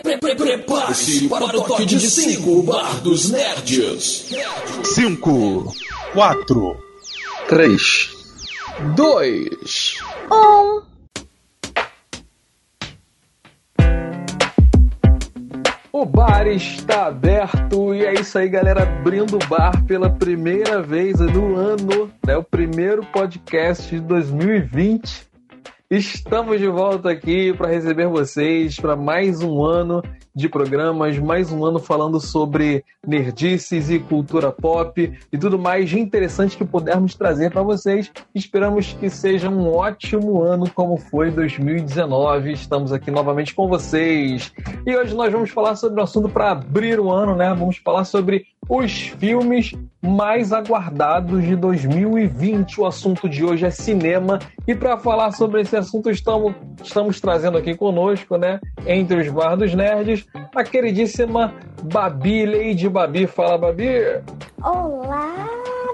Prepare-se para o toque de 5 Bar dos Nerds. 5, 4, 3, 2, 1. O bar está aberto e é isso aí, galera. Abrindo o bar pela primeira vez no ano, né? O primeiro podcast de 2020. Estamos de volta aqui para receber vocês para mais um ano de programas, mais um ano falando sobre nerdices e cultura pop e tudo mais de interessante que pudermos trazer para vocês. Esperamos que seja um ótimo ano como foi 2019. Estamos aqui novamente com vocês. E hoje nós vamos falar sobre um assunto para abrir o ano, né? Vamos falar sobre os filmes mais aguardados de 2020. O assunto de hoje é cinema. E para falar sobre esse assunto, estamos, estamos trazendo aqui conosco, né, entre os bar dos nerds, a queridíssima Babi, Lady Babi. Fala, Babi! Olá,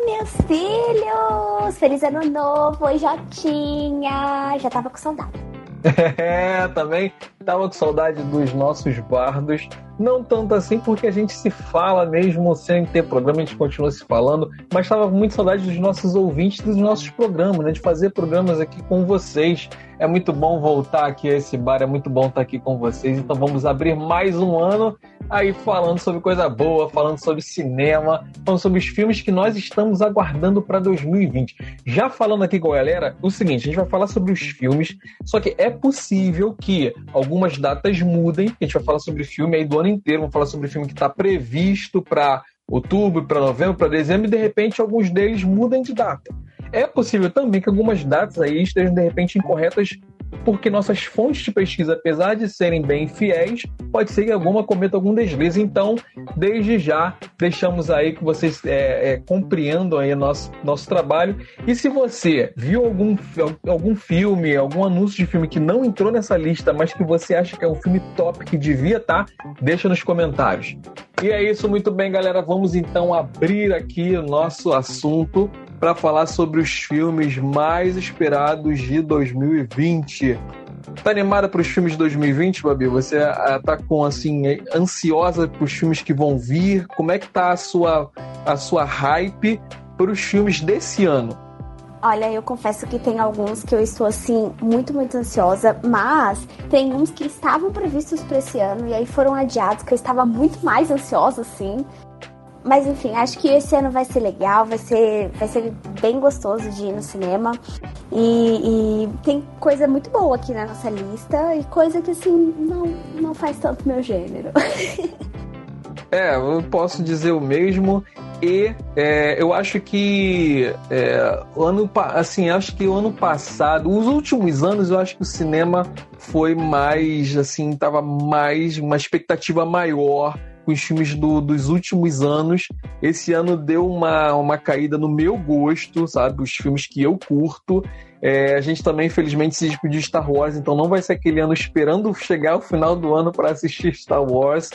meus filhos! Feliz ano novo! Oi, Jotinha! Já tava com saudade. É, também tava com saudade dos nossos bardos. Não tanto assim, porque a gente se fala mesmo sem ter programa, a gente continua se falando, mas estava com muita saudade dos nossos ouvintes, dos nossos programas, né? De fazer programas aqui com vocês. É muito bom voltar aqui a esse bar, é muito bom estar aqui com vocês. Então vamos abrir mais um ano aí falando sobre coisa boa, falando sobre cinema, falando sobre os filmes que nós estamos aguardando para 2020. Já falando aqui com a galera, o seguinte, a gente vai falar sobre os filmes, só que é possível que algumas datas mudem, a gente vai falar sobre filme aí do ano inteiro, vamos falar sobre filme que está previsto para outubro, para novembro, para dezembro, e de repente alguns deles mudem de data. É possível também que algumas datas aí estejam de repente incorretas porque nossas fontes de pesquisa, apesar de serem bem fiéis, pode ser que alguma cometa algum deslize. Então, desde já, deixamos aí que vocês é, é, compreendam aí nosso, nosso trabalho. E se você viu algum, algum filme, algum anúncio de filme que não entrou nessa lista, mas que você acha que é um filme top que devia estar, tá, deixa nos comentários. E é isso, muito bem, galera. Vamos então abrir aqui o nosso assunto para falar sobre os filmes mais esperados de 2020. Tá animada para os filmes de 2020, Babi? Você ah, tá com assim ansiosa para os filmes que vão vir? Como é que tá a sua a sua hype para os filmes desse ano? Olha, eu confesso que tem alguns que eu estou assim muito, muito ansiosa, mas tem uns que estavam previstos para esse ano e aí foram adiados, que eu estava muito mais ansiosa assim. Mas enfim, acho que esse ano vai ser legal, vai ser, vai ser bem gostoso de ir no cinema. E, e, tem coisa muito boa aqui na nossa lista e coisa que assim não, não faz tanto meu gênero. é, eu posso dizer o mesmo. E é, eu acho que é, ano assim, acho que o ano passado, os últimos anos, eu acho que o cinema foi mais assim, tava mais uma expectativa maior com os filmes do, dos últimos anos. Esse ano deu uma, uma caída no meu gosto, sabe? Os filmes que eu curto. É, a gente também, infelizmente, se despediu de Star Wars, então não vai ser aquele ano esperando chegar o final do ano para assistir Star Wars.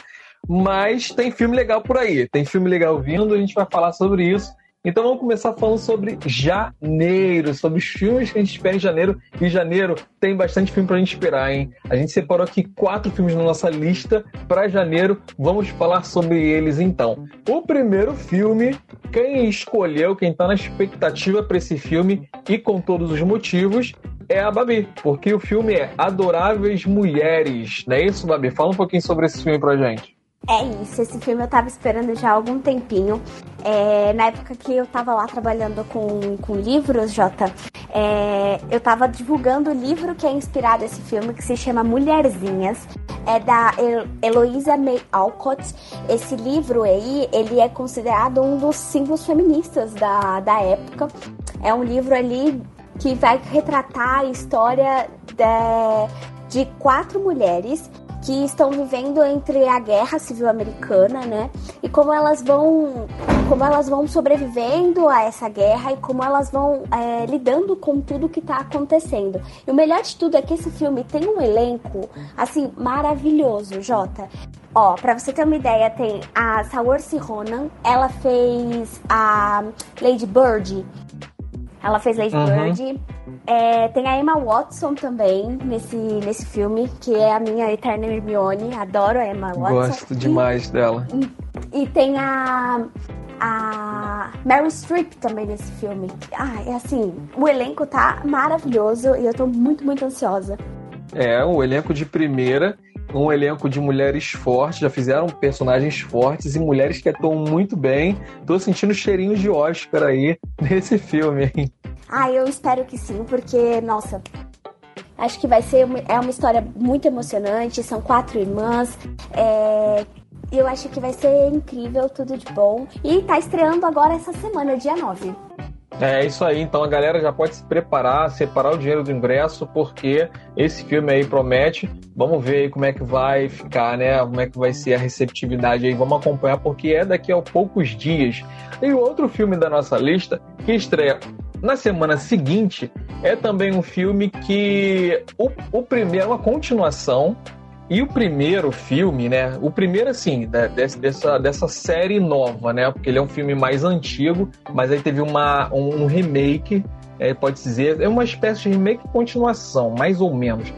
Mas tem filme legal por aí, tem filme legal vindo, a gente vai falar sobre isso. Então vamos começar falando sobre janeiro, sobre os filmes que a gente espera em janeiro. E janeiro tem bastante filme pra gente esperar, hein? A gente separou aqui quatro filmes na nossa lista para janeiro. Vamos falar sobre eles então. O primeiro filme, quem escolheu, quem tá na expectativa para esse filme e com todos os motivos, é a Babi, porque o filme é Adoráveis Mulheres. Não é isso, Babi? Fala um pouquinho sobre esse filme pra gente. É isso, esse filme eu tava esperando já há algum tempinho. É, na época que eu tava lá trabalhando com, com livros, Jota, é, eu tava divulgando o livro que é inspirado nesse filme, que se chama Mulherzinhas. É da Heloísa May Alcott. Esse livro aí, ele é considerado um dos símbolos feministas da, da época. É um livro ali que vai retratar a história de, de quatro mulheres que estão vivendo entre a guerra civil americana, né? E como elas vão, como elas vão sobrevivendo a essa guerra e como elas vão é, lidando com tudo que está acontecendo. E o melhor de tudo é que esse filme tem um elenco assim maravilhoso, Jota. Ó, pra você ter uma ideia, tem a Saoirse Ronan, ela fez a Lady Bird Ela fez Lady uhum. Bird. É, tem a Emma Watson também nesse, nesse filme, que é a minha eterna Hermione. Adoro a Emma Watson. Gosto demais e, dela. E, e tem a a Meryl Streep também nesse filme. Ah, é assim, o elenco tá maravilhoso e eu tô muito, muito ansiosa. É, um elenco de primeira, um elenco de mulheres fortes, já fizeram personagens fortes e mulheres que atuam muito bem. Tô sentindo cheirinhos de Oscar aí nesse filme? Ah, eu espero que sim, porque, nossa, acho que vai ser é uma história muito emocionante. São quatro irmãs. É, eu acho que vai ser incrível, tudo de bom. E tá estreando agora essa semana, dia 9. É isso aí, então a galera já pode se preparar, separar o dinheiro do ingresso, porque esse filme aí promete. Vamos ver aí como é que vai ficar, né? Como é que vai ser a receptividade aí. Vamos acompanhar, porque é daqui a poucos dias. E o outro filme da nossa lista, que estreia na semana seguinte, é também um filme que o, o primeiro, é uma continuação e o primeiro filme, né? O primeiro, assim, dessa, dessa série nova, né? Porque ele é um filme mais antigo, mas aí teve uma, um, um remake, é, pode dizer, é uma espécie de remake continuação, mais ou menos.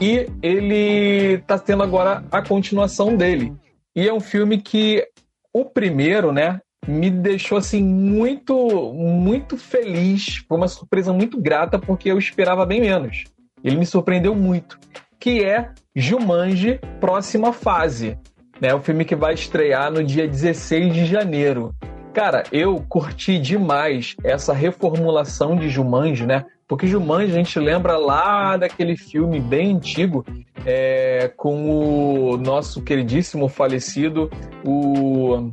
E ele tá tendo agora a continuação dele. E é um filme que o primeiro, né? Me deixou assim muito, muito feliz. Foi uma surpresa muito grata porque eu esperava bem menos. Ele me surpreendeu muito que é Jumanji Próxima Fase. Né? O filme que vai estrear no dia 16 de janeiro. Cara, eu curti demais essa reformulação de Jumanji, né? Porque Jumanji a gente lembra lá daquele filme bem antigo é, com o nosso queridíssimo falecido, o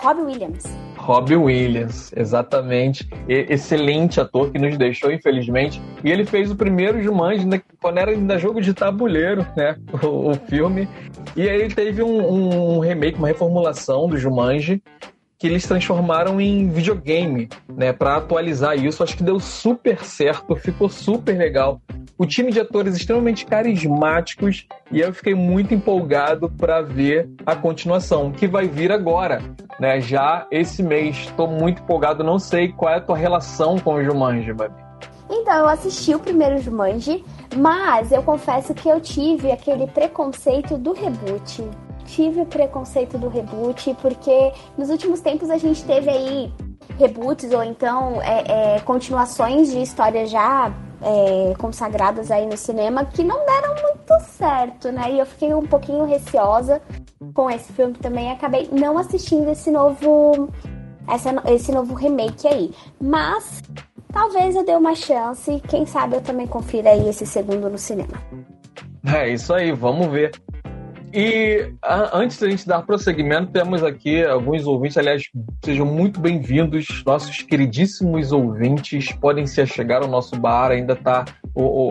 Robbie Williams. Robbie Williams, exatamente. E, excelente ator que nos deixou, infelizmente. E ele fez o primeiro Jumanji né, quando era ainda jogo de tabuleiro, né? O, o filme. E aí teve um, um remake, uma reformulação do Jumanji que eles transformaram em videogame, né, para atualizar isso. Acho que deu super certo, ficou super legal. O time de atores extremamente carismáticos e eu fiquei muito empolgado para ver a continuação, que vai vir agora, né, já esse mês. Estou muito empolgado, não sei qual é a tua relação com o Jumanji, Babi. Então, eu assisti o primeiro Jumanji, mas eu confesso que eu tive aquele preconceito do reboot tive o preconceito do reboot, porque nos últimos tempos a gente teve aí reboots ou então é, é, continuações de histórias já é, consagradas aí no cinema que não deram muito certo, né? E eu fiquei um pouquinho receosa com esse filme também. Acabei não assistindo esse novo, essa, esse novo remake aí. Mas talvez eu dê uma chance. Quem sabe eu também confira aí esse segundo no cinema. É isso aí, vamos ver. E a, antes da gente dar prosseguimento, temos aqui alguns ouvintes, aliás, sejam muito bem-vindos, nossos queridíssimos ouvintes, podem se achegar ao nosso bar, ainda está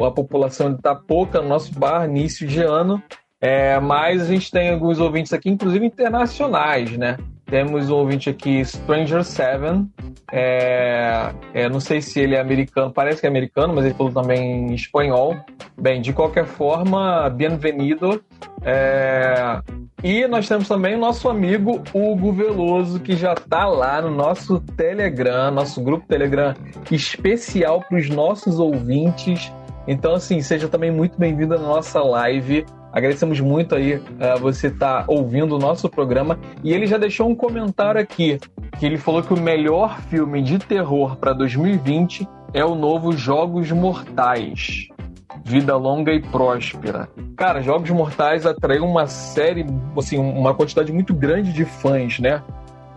a população está pouca no nosso bar, início de ano, é, mas a gente tem alguns ouvintes aqui, inclusive internacionais, né? Temos um ouvinte aqui, Stranger Seven. É, é, não sei se ele é americano, parece que é americano, mas ele falou também em espanhol. Bem, de qualquer forma, bem-vindo. É, e nós temos também o nosso amigo Hugo Veloso, que já está lá no nosso Telegram, nosso grupo Telegram especial para os nossos ouvintes. Então, assim, seja também muito bem-vindo à nossa live. Agradecemos muito aí uh, você estar tá ouvindo o nosso programa. E ele já deixou um comentário aqui, que ele falou que o melhor filme de terror para 2020 é o novo Jogos Mortais. Vida longa e próspera. Cara, Jogos Mortais atraiu uma série, assim, uma quantidade muito grande de fãs, né?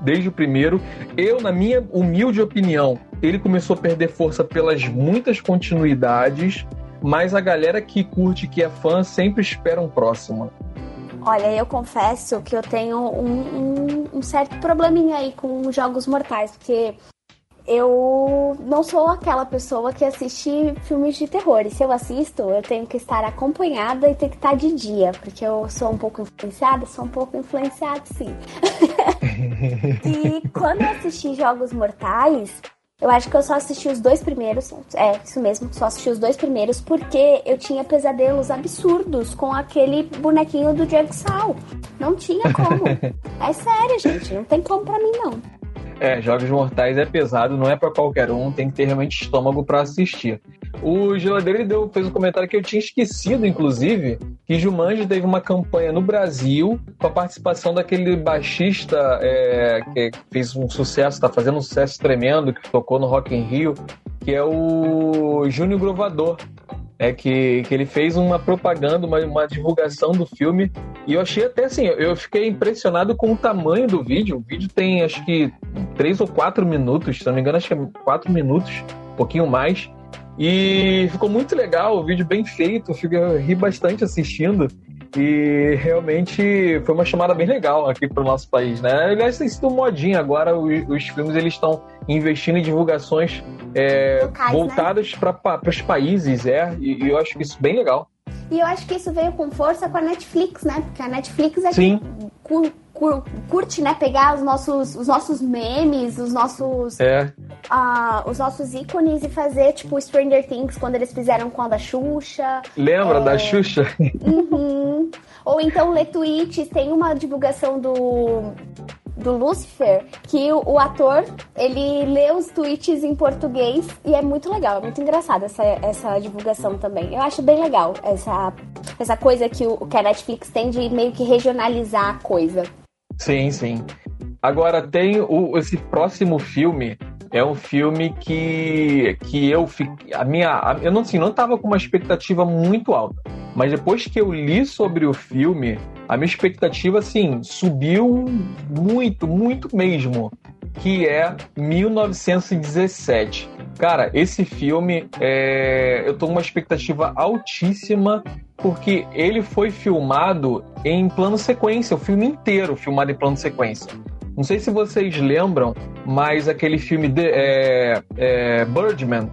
Desde o primeiro. Eu, na minha humilde opinião, ele começou a perder força pelas muitas continuidades mas a galera que curte, que é fã, sempre espera um próximo. Olha, eu confesso que eu tenho um, um, um certo probleminha aí com jogos mortais, porque eu não sou aquela pessoa que assiste filmes de terror. E se eu assisto, eu tenho que estar acompanhada e tem que estar de dia, porque eu sou um pouco influenciada, sou um pouco influenciada, sim. e quando eu assisti Jogos Mortais, eu acho que eu só assisti os dois primeiros. É, isso mesmo, só assisti os dois primeiros porque eu tinha pesadelos absurdos com aquele bonequinho do Jigsaw. Não tinha como. é sério, gente, não tem como pra mim não. É, Jogos Mortais é pesado, não é para qualquer um, tem que ter realmente estômago para assistir. O Geladeiro deu, fez um comentário que eu tinha esquecido, inclusive, que Jumanji teve uma campanha no Brasil com a participação daquele baixista é, que fez um sucesso, está fazendo um sucesso tremendo, que tocou no Rock in Rio, que é o Júnior Grovador é que, que ele fez uma propaganda, uma, uma divulgação do filme. E eu achei até assim, eu fiquei impressionado com o tamanho do vídeo. O vídeo tem acho que três ou quatro minutos, se não me engano, acho que é quatro minutos, um pouquinho mais. E ficou muito legal, o vídeo bem feito, eu ri bastante assistindo. E realmente foi uma chamada bem legal aqui para o nosso país, né? Aliás, tem sido modinha agora, os, os filmes eles estão investindo em divulgações é, Locais, né? voltadas né? para os países, é, e, e, eu acho isso bem legal. E eu acho que isso veio com força com a Netflix, né? Porque a Netflix é Sim. que curte, né, pegar os nossos, os nossos memes, os nossos, é. uh, os nossos ícones e fazer tipo Stranger Things quando eles fizeram com a da Xuxa. Lembra é... da Xuxa? Uhum. Ou então ler tweets. Tem uma divulgação do do Lucifer, que o, o, ator, ele lê os tweets em português e é muito legal, é muito engraçado essa, essa divulgação também. Eu acho bem legal essa, essa coisa que, o, que a Netflix tem de meio que regionalizar a coisa. Sim, sim. Agora tem o, esse próximo filme. É um filme que, que eu fiquei. A minha. A, eu não, assim, não tava com uma expectativa muito alta. Mas depois que eu li sobre o filme, a minha expectativa, assim, subiu muito, muito mesmo. Que é 1917. Cara, esse filme, é... eu tô com uma expectativa altíssima porque ele foi filmado em plano sequência, o filme inteiro filmado em plano sequência. Não sei se vocês lembram, mas aquele filme de, é, é, Birdman,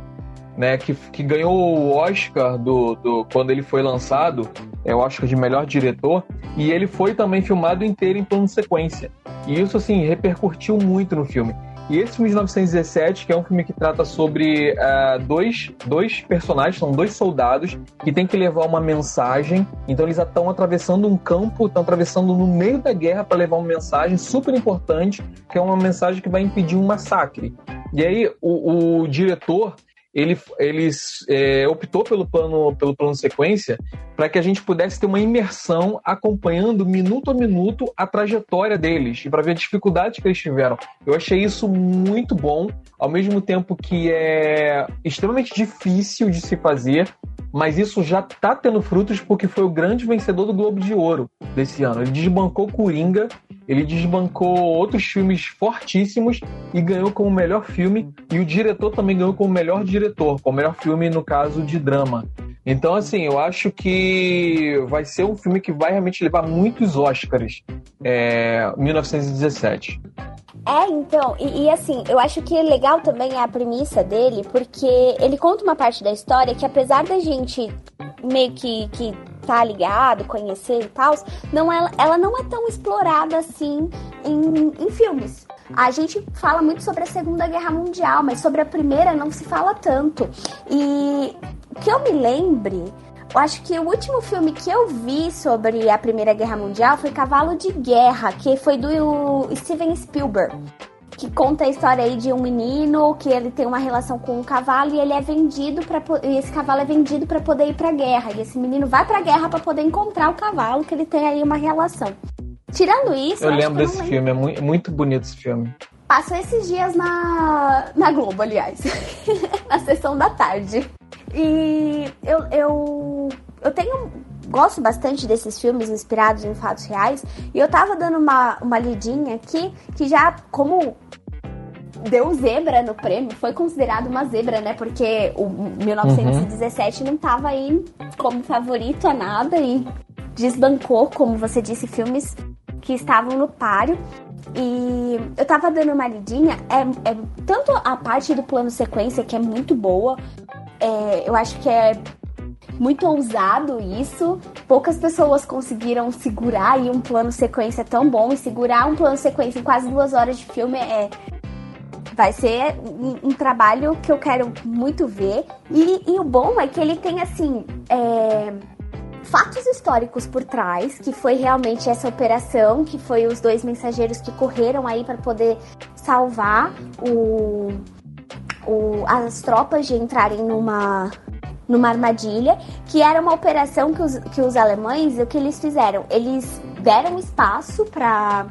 né, que, que ganhou o Oscar do, do, quando ele foi lançado, é o Oscar de melhor diretor, e ele foi também filmado inteiro em plano sequência. E isso, assim, repercutiu muito no filme. E esse 1917, que é um filme que trata sobre uh, dois, dois personagens, são dois soldados que têm que levar uma mensagem. Então eles estão atravessando um campo, estão atravessando no meio da guerra para levar uma mensagem super importante, que é uma mensagem que vai impedir um massacre. E aí o, o diretor ele, ele é, optou pelo plano, pelo plano sequência para que a gente pudesse ter uma imersão acompanhando minuto a minuto a trajetória deles e para ver a dificuldade que eles tiveram. Eu achei isso muito bom, ao mesmo tempo que é extremamente difícil de se fazer, mas isso já está tendo frutos porque foi o grande vencedor do Globo de Ouro desse ano. Ele desbancou Coringa ele desbancou outros filmes fortíssimos e ganhou como melhor filme. E o diretor também ganhou como melhor diretor, como melhor filme, no caso, de drama. Então, assim, eu acho que vai ser um filme que vai realmente levar muitos Oscars. É, 1917. É, então, e, e, assim, eu acho que legal também é a premissa dele, porque ele conta uma parte da história que apesar da gente meio que, que tá ligado, conhecer e tal, não ela, ela não é tão explorada assim em, em filmes. A gente fala muito sobre a Segunda Guerra Mundial, mas sobre a Primeira não se fala tanto. E que eu me lembre, eu acho que o último filme que eu vi sobre a Primeira Guerra Mundial foi Cavalo de Guerra, que foi do Steven Spielberg que conta a história aí de um menino que ele tem uma relação com um cavalo e ele é vendido para esse cavalo é vendido para poder ir para guerra e esse menino vai para guerra para poder encontrar o cavalo que ele tem aí uma relação. Tirando isso, eu, eu lembro desse lembro. filme, é muito, muito bonito esse filme. Passou esses dias na, na Globo, aliás, na sessão da tarde. E eu, eu, eu tenho gosto bastante desses filmes inspirados em fatos reais. E eu tava dando uma, uma lidinha aqui, que já, como deu zebra no prêmio, foi considerado uma zebra, né? Porque o 1917 uhum. não tava aí como favorito a nada e desbancou, como você disse, filmes que estavam no páreo. E eu tava dando uma lidinha, é, é tanto a parte do plano sequência, que é muito boa, é, eu acho que é muito ousado isso. Poucas pessoas conseguiram segurar aí um plano sequência tão bom e segurar um plano sequência em quase duas horas de filme é vai ser um, um trabalho que eu quero muito ver. E, e, o bom é que ele tem assim. É, fatos históricos por trás, que foi realmente essa operação, que foi os dois mensageiros que correram aí para poder salvar o, o, as tropas de entrarem numa numa armadilha, que era uma operação que os, que os alemães, o que eles fizeram? Eles deram espaço para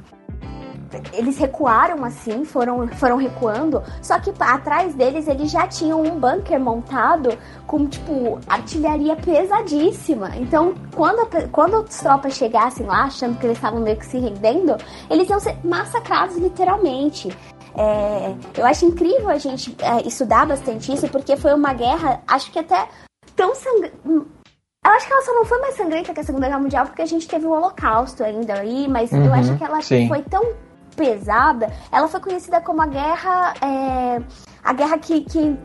eles recuaram assim, foram, foram recuando, só que atrás deles eles já tinham um bunker montado com, tipo, artilharia pesadíssima. Então, quando, a, quando as tropas chegassem lá, achando que eles estavam meio que se rendendo, eles iam ser massacrados literalmente. É, eu acho incrível a gente é, estudar bastante isso, porque foi uma guerra, acho que até tão sangrenta. Eu acho que ela só não foi mais sangrenta que a Segunda Guerra Mundial porque a gente teve o Holocausto ainda aí, mas uhum, eu acho que ela sim. foi tão pesada. Ela foi conhecida como a guerra. É, a guerra que, que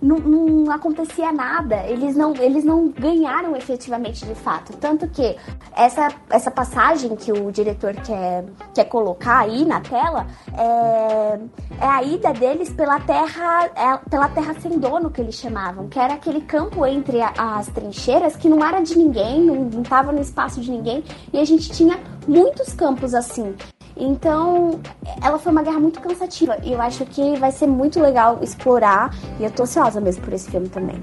não, não, acontecia nada, eles não, eles não ganharam efetivamente de fato. Tanto que essa, essa passagem que o diretor quer, quer colocar aí na tela é, é a ida deles pela terra, é, pela terra sem dono, que eles chamavam, que era aquele campo entre a, as trincheiras que não era de ninguém, não estava no espaço de ninguém, e a gente tinha muitos campos assim. Então, ela foi uma guerra muito cansativa e eu acho que vai ser muito legal explorar e eu tô ansiosa mesmo por esse filme também.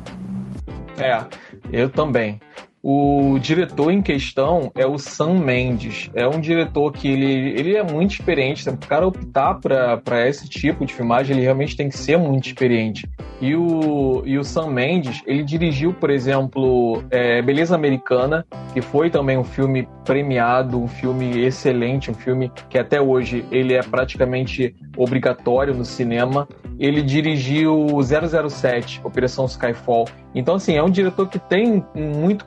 É, eu também. O diretor em questão é o Sam Mendes. É um diretor que ele, ele é muito experiente. O cara optar para esse tipo de filmagem, ele realmente tem que ser muito experiente. E o, e o Sam Mendes, ele dirigiu, por exemplo, é, Beleza Americana, que foi também um filme premiado, um filme excelente, um filme que até hoje ele é praticamente obrigatório no cinema. Ele dirigiu 007, Operação Skyfall. Então, assim, é um diretor que tem muito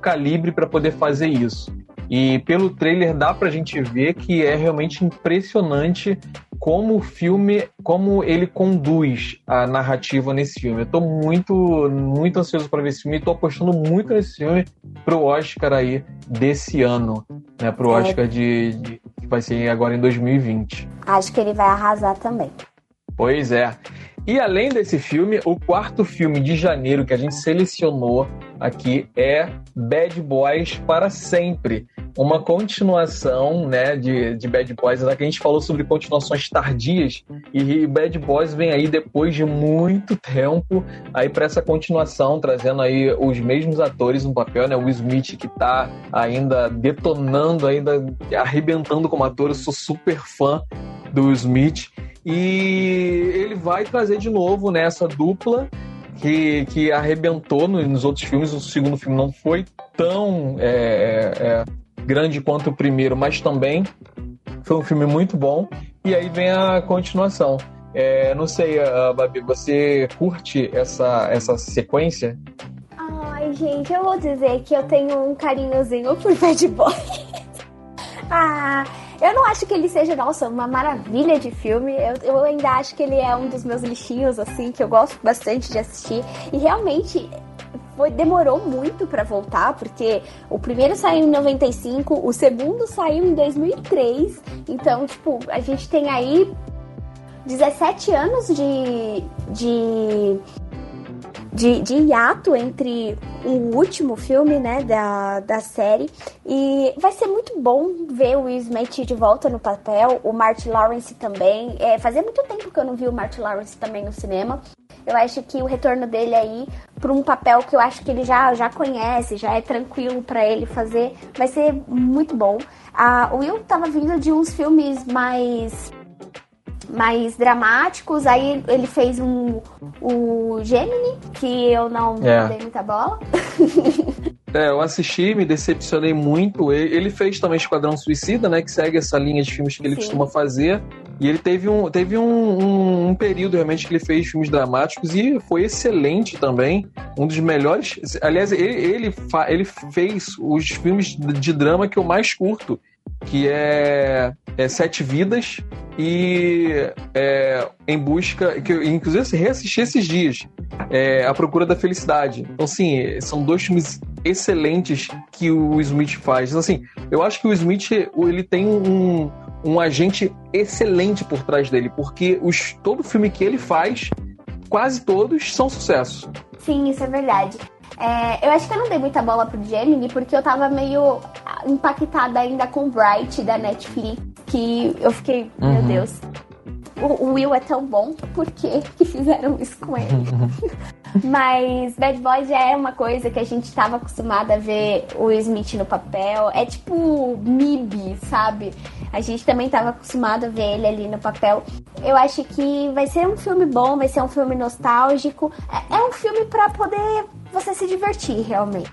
para poder fazer isso. E pelo trailer dá pra gente ver que é realmente impressionante como o filme, como ele conduz a narrativa nesse filme. Eu tô muito, muito ansioso para ver esse filme e tô apostando muito nesse filme pro Oscar aí desse ano, né? Pro é. Oscar de, de que vai ser agora em 2020. Acho que ele vai arrasar também. Pois é. E além desse filme, o quarto filme de janeiro que a gente selecionou aqui é Bad Boys para Sempre. Uma continuação né, de, de Bad Boys, que a gente falou sobre continuações tardias, e Bad Boys vem aí depois de muito tempo aí para essa continuação, trazendo aí os mesmos atores no papel, né? O Smith que tá ainda detonando, ainda arrebentando como ator, eu sou super fã do Smith. E ele vai trazer de novo nessa dupla que, que arrebentou nos outros filmes. O segundo filme não foi tão é, é, é, grande quanto o primeiro, mas também foi um filme muito bom. E aí vem a continuação. É, não sei, uh, Babi, você curte essa, essa sequência? Ai, gente, eu vou dizer que eu tenho um carinhozinho por Bad Boy. ah, eu não acho que ele seja, nossa, uma maravilha de filme. Eu, eu ainda acho que ele é um dos meus lixinhos, assim, que eu gosto bastante de assistir. E realmente foi, demorou muito para voltar, porque o primeiro saiu em 95, o segundo saiu em 2003. Então, tipo, a gente tem aí 17 anos de, de de, de hiato entre o último filme, né, da, da série. E vai ser muito bom ver o Will Smith de volta no papel, o Martin Lawrence também. É, fazia muito tempo que eu não vi o Martin Lawrence também no cinema. Eu acho que o retorno dele aí para um papel que eu acho que ele já, já conhece, já é tranquilo para ele fazer, vai ser muito bom. Ah, o Will tava vindo de uns filmes mais mais dramáticos. Aí ele fez um o Gemini, que eu não é. dei muita bola. É, eu assisti, me decepcionei muito. Ele fez também Esquadrão Suicida, né? Que segue essa linha de filmes que ele Sim. costuma fazer. E ele teve, um, teve um, um, um, período realmente que ele fez filmes dramáticos e foi excelente também. Um dos melhores. Aliás, ele, ele, ele fez os filmes de drama que eu mais curto que é, é Sete Vidas e é, Em Busca, que eu inclusive reassisti esses dias, é, A Procura da Felicidade. Então, assim, são dois filmes excelentes que o Smith faz. Então, assim, eu acho que o Smith ele tem um, um agente excelente por trás dele, porque os, todo filme que ele faz, quase todos são sucesso. Sim, isso é verdade. É, eu acho que eu não dei muita bola pro Gemini porque eu tava meio impactada ainda com Bright da Netflix, que eu fiquei, uhum. meu Deus. O, Will é tão bom, por que fizeram isso com ele? Mas Bad Boys já é uma coisa que a gente estava acostumado a ver o Smith no papel. É tipo MIB, sabe? A gente também estava acostumado a ver ele ali no papel. Eu acho que vai ser um filme bom, vai ser um filme nostálgico. É, é um filme para poder você se divertir, realmente.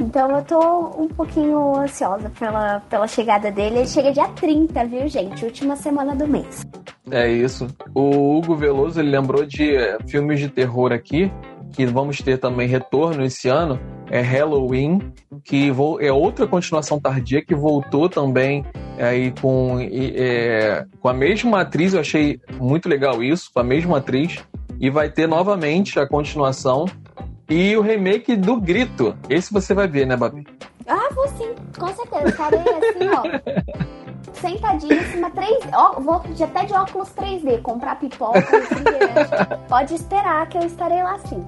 Então eu tô um pouquinho ansiosa pela, pela chegada dele. Ele chega dia 30, viu, gente? Última semana do mês. É isso. O Hugo Veloso ele lembrou de é, filmes de terror aqui, que vamos ter também retorno esse ano. É Halloween, que é outra continuação tardia que voltou também é, aí com, é, com a mesma atriz. Eu achei muito legal isso, com a mesma atriz. E vai ter novamente a continuação e o remake do Grito. Esse você vai ver, né, Babi? Ah, vou sim, com certeza. Estarei assim, ó. sentadinha em cima 3D. Ó, vou até de óculos 3D, comprar pipoca, Pode esperar que eu estarei lá sim.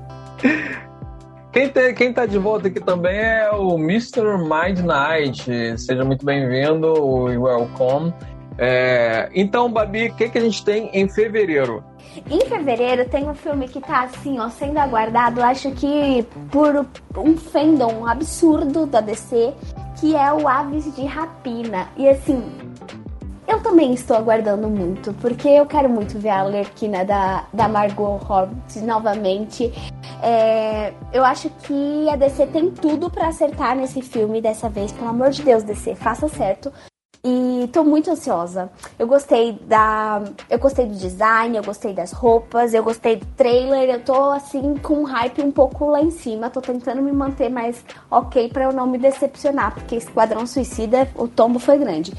Quem, te, quem tá de volta aqui também é o Mr. Midnight. Seja muito bem-vindo, welcome. É, então, Babi, o que, que a gente tem em fevereiro? Em fevereiro tem um filme que tá assim, ó, sendo aguardado, acho que por um fandom absurdo da DC, que é o Aves de Rapina. E assim, eu também estou aguardando muito, porque eu quero muito ver a Lerquina da, da Margot Robbie novamente. É, eu acho que a DC tem tudo para acertar nesse filme dessa vez. Pelo amor de Deus, DC, faça certo. E tô muito ansiosa. Eu gostei da. Eu gostei do design, eu gostei das roupas, eu gostei do trailer. Eu tô assim com um hype um pouco lá em cima. Tô tentando me manter mais ok para eu não me decepcionar, porque Esquadrão Suicida, o tombo foi grande.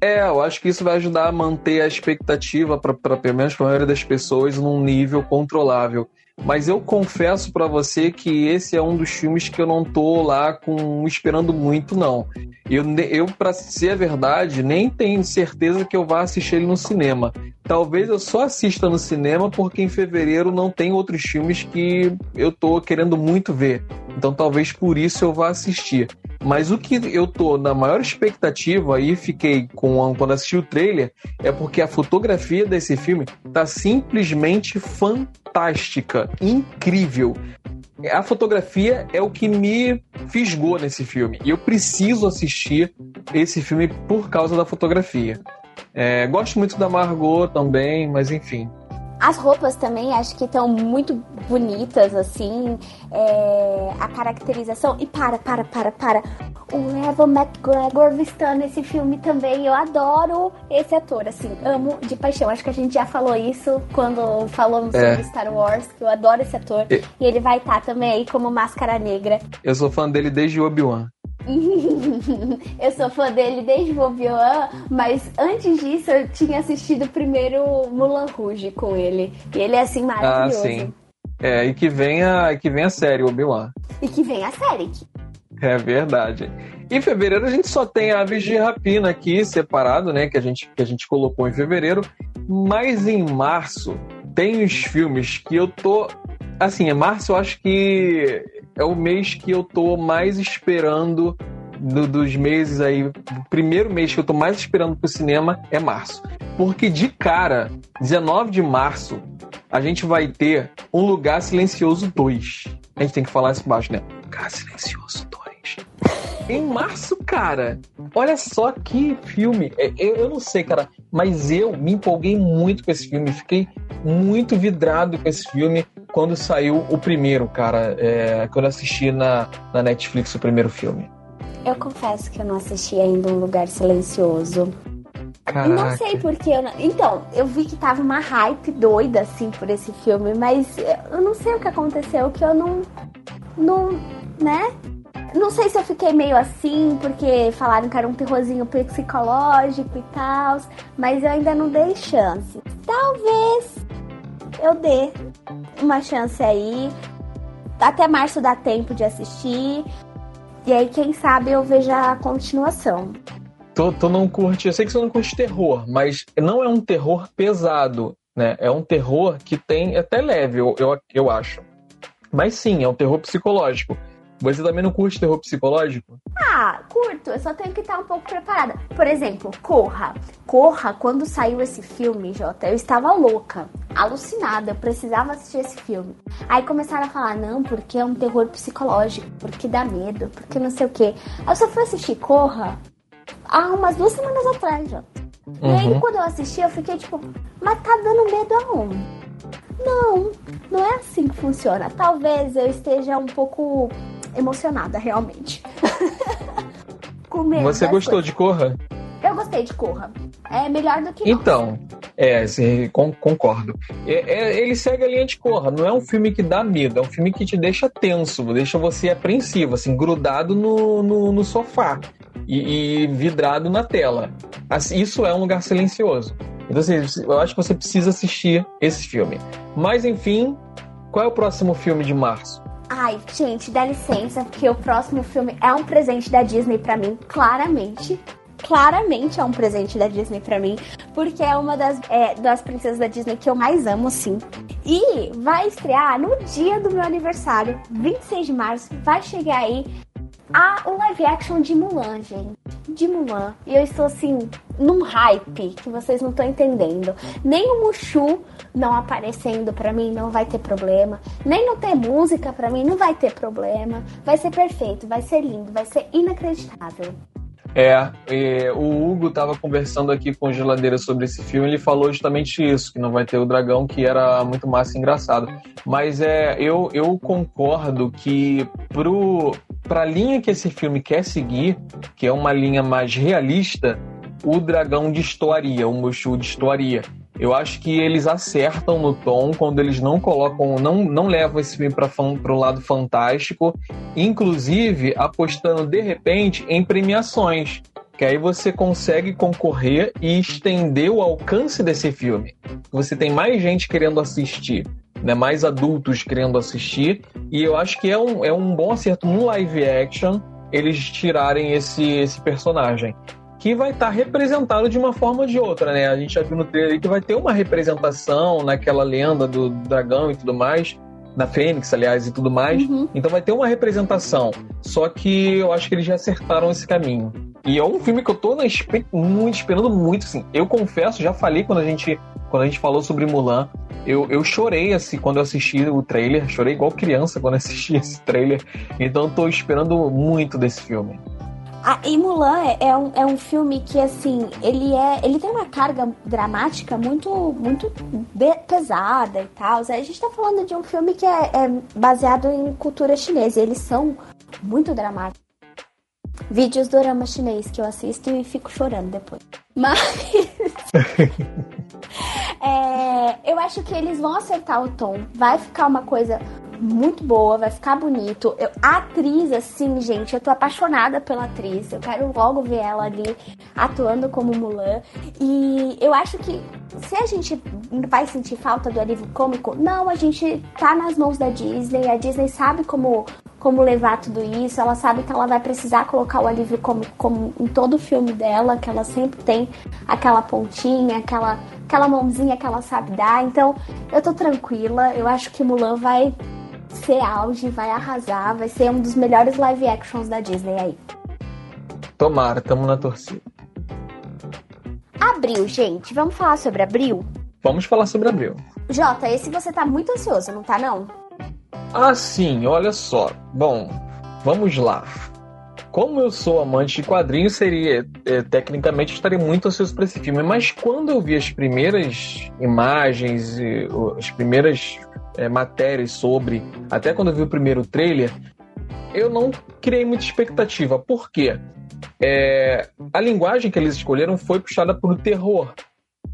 É, eu acho que isso vai ajudar a manter a expectativa para pelo menos a maioria das pessoas num nível controlável. Mas eu confesso para você que esse é um dos filmes que eu não tô lá com esperando muito não. Eu, eu para ser a verdade, nem tenho certeza que eu vá assistir ele no cinema. Talvez eu só assista no cinema porque em fevereiro não tem outros filmes que eu tô querendo muito ver. Então talvez por isso eu vá assistir. Mas o que eu tô na maior expectativa e fiquei com quando assisti o trailer é porque a fotografia desse filme tá simplesmente fantástica, incrível. A fotografia é o que me fisgou nesse filme. E eu preciso assistir esse filme por causa da fotografia. É, gosto muito da Margot também, mas enfim. As roupas também acho que estão muito bonitas, assim. É, a caracterização. E para, para, para, para. O Evan McGregor está nesse filme também. Eu adoro esse ator, assim. Amo de paixão. Acho que a gente já falou isso quando falamos é. sobre Star Wars, que eu adoro esse ator. E, e ele vai estar tá também aí como Máscara Negra. Eu sou fã dele desde Obi-Wan. Eu sou fã dele desde Obi-Wan, mas antes disso eu tinha assistido primeiro Mulan Rouge com ele. E ele é assim maravilhoso. Ah, sim. É, e que venha, que venha a série Obi-Wan. E que venha a série. É verdade. Em fevereiro a gente só tem Aves de Rapina aqui separado, né? Que a gente, que a gente colocou em fevereiro. Mas em março tem os filmes que eu tô. Assim, em março eu acho que é o mês que eu tô mais esperando do, dos meses aí. O primeiro mês que eu tô mais esperando pro cinema é março. Porque de cara, 19 de março, a gente vai ter Um Lugar Silencioso 2. A gente tem que falar isso baixo, né? Lugar Silencioso 2. Em março, cara. Olha só que filme. É, eu, eu não sei, cara, mas eu me empolguei muito com esse filme. Fiquei muito vidrado com esse filme quando saiu o primeiro, cara. É, quando eu assisti na, na Netflix o primeiro filme. Eu confesso que eu não assisti ainda Um Lugar Silencioso. Caraca. Não sei porque eu não... Então, eu vi que tava uma hype doida, assim, por esse filme, mas eu não sei o que aconteceu, que eu não. Não. Né? Não sei se eu fiquei meio assim, porque falaram que era um terrorzinho psicológico e tal, mas eu ainda não dei chance. Talvez eu dê uma chance aí. Até março dá tempo de assistir. E aí, quem sabe, eu veja a continuação. Tu, não curte, eu sei que você não curte terror, mas não é um terror pesado, né? É um terror que tem até leve, eu, eu, eu acho. Mas sim, é um terror psicológico. Você também não curte terror psicológico? Ah, curto, eu só tenho que estar um pouco preparada. Por exemplo, Corra. Corra, quando saiu esse filme, Jota, eu estava louca, alucinada, eu precisava assistir esse filme. Aí começaram a falar, não, porque é um terror psicológico, porque dá medo, porque não sei o quê. Eu só fui assistir Corra há umas duas semanas atrás, Jota. Uhum. E aí, uhum. quando eu assisti, eu fiquei tipo, mas tá dando medo aonde? Não, não é assim que funciona. Talvez eu esteja um pouco emocionada, realmente. Você gostou coisas. de Corra? Eu gostei de Corra. É melhor do que. Então, é, sim, concordo. É, é, ele segue a linha de Corra. Não é um filme que dá medo, é um filme que te deixa tenso, deixa você apreensivo, assim, grudado no, no, no sofá e, e, vidrado na tela. Assim, isso é um lugar silencioso. Então, assim, eu acho que você precisa assistir esse filme. Mas, enfim, qual é o próximo filme de março? Ai, gente, dá licença, porque o próximo filme é um presente da Disney para mim, claramente. Claramente é um presente da Disney para mim, porque é uma das, é, das princesas da Disney que eu mais amo, sim. E vai estrear no dia do meu aniversário, 26 de março. Vai chegar aí a, o live action de Mulan, gente. De Mulan. E eu estou assim, num hype que vocês não estão entendendo. Nem o Mushu não aparecendo para mim não vai ter problema. Nem não ter música para mim não vai ter problema. Vai ser perfeito, vai ser lindo, vai ser inacreditável. É, o Hugo estava conversando aqui com o Geladeira sobre esse filme, ele falou justamente isso, que não vai ter o dragão, que era muito massa e engraçado. Mas é, eu, eu concordo que para a linha que esse filme quer seguir, que é uma linha mais realista, o dragão destoaria, o Mushu destoaria. Eu acho que eles acertam no tom quando eles não colocam, não, não levam esse filme para o lado fantástico, inclusive apostando de repente em premiações, que aí você consegue concorrer e estender o alcance desse filme. Você tem mais gente querendo assistir, né, mais adultos querendo assistir, e eu acho que é um, é um bom acerto no live action eles tirarem esse, esse personagem que vai estar tá representado de uma forma ou de outra, né? A gente já viu no trailer que vai ter uma representação naquela lenda do dragão e tudo mais, da Fênix, aliás, e tudo mais. Uhum. Então vai ter uma representação. Só que eu acho que eles já acertaram esse caminho. E é um filme que eu tô na muito, esperando muito, assim. Eu confesso, já falei quando a gente, quando a gente falou sobre Mulan, eu, eu chorei assim quando eu assisti o trailer, chorei igual criança quando assisti esse trailer. Então eu tô esperando muito desse filme. E Mulan é, é, um, é um filme que, assim, ele é. Ele tem uma carga dramática muito, muito pesada e tal. A gente tá falando de um filme que é, é baseado em cultura chinesa. eles são muito dramáticos. Vídeos do drama chinês que eu assisto e fico chorando depois. Mas. é, eu acho que eles vão acertar o tom. Vai ficar uma coisa muito boa, vai ficar bonito. Eu, a atriz, assim, gente, eu tô apaixonada pela atriz. Eu quero logo ver ela ali atuando como Mulan. E eu acho que se a gente vai sentir falta do alívio cômico, não, a gente tá nas mãos da Disney. A Disney sabe como como levar tudo isso. Ela sabe que ela vai precisar colocar o alívio cômico como em todo o filme dela, que ela sempre tem aquela pontinha, aquela aquela mãozinha que ela sabe dar. Então, eu tô tranquila. Eu acho que Mulan vai ser auge, vai arrasar, vai ser um dos melhores live actions da Disney aí. Tomara, tamo na torcida. Abril, gente, vamos falar sobre abril? Vamos falar sobre abril. Jota, esse você tá muito ansioso, não tá não? Ah, sim, olha só. Bom, vamos lá. Como eu sou amante de quadrinhos, seria é, tecnicamente estaria muito ansioso para esse filme. Mas quando eu vi as primeiras imagens, as primeiras é, matérias sobre, até quando eu vi o primeiro trailer, eu não criei muita expectativa. Por quê? É, a linguagem que eles escolheram foi puxada por terror.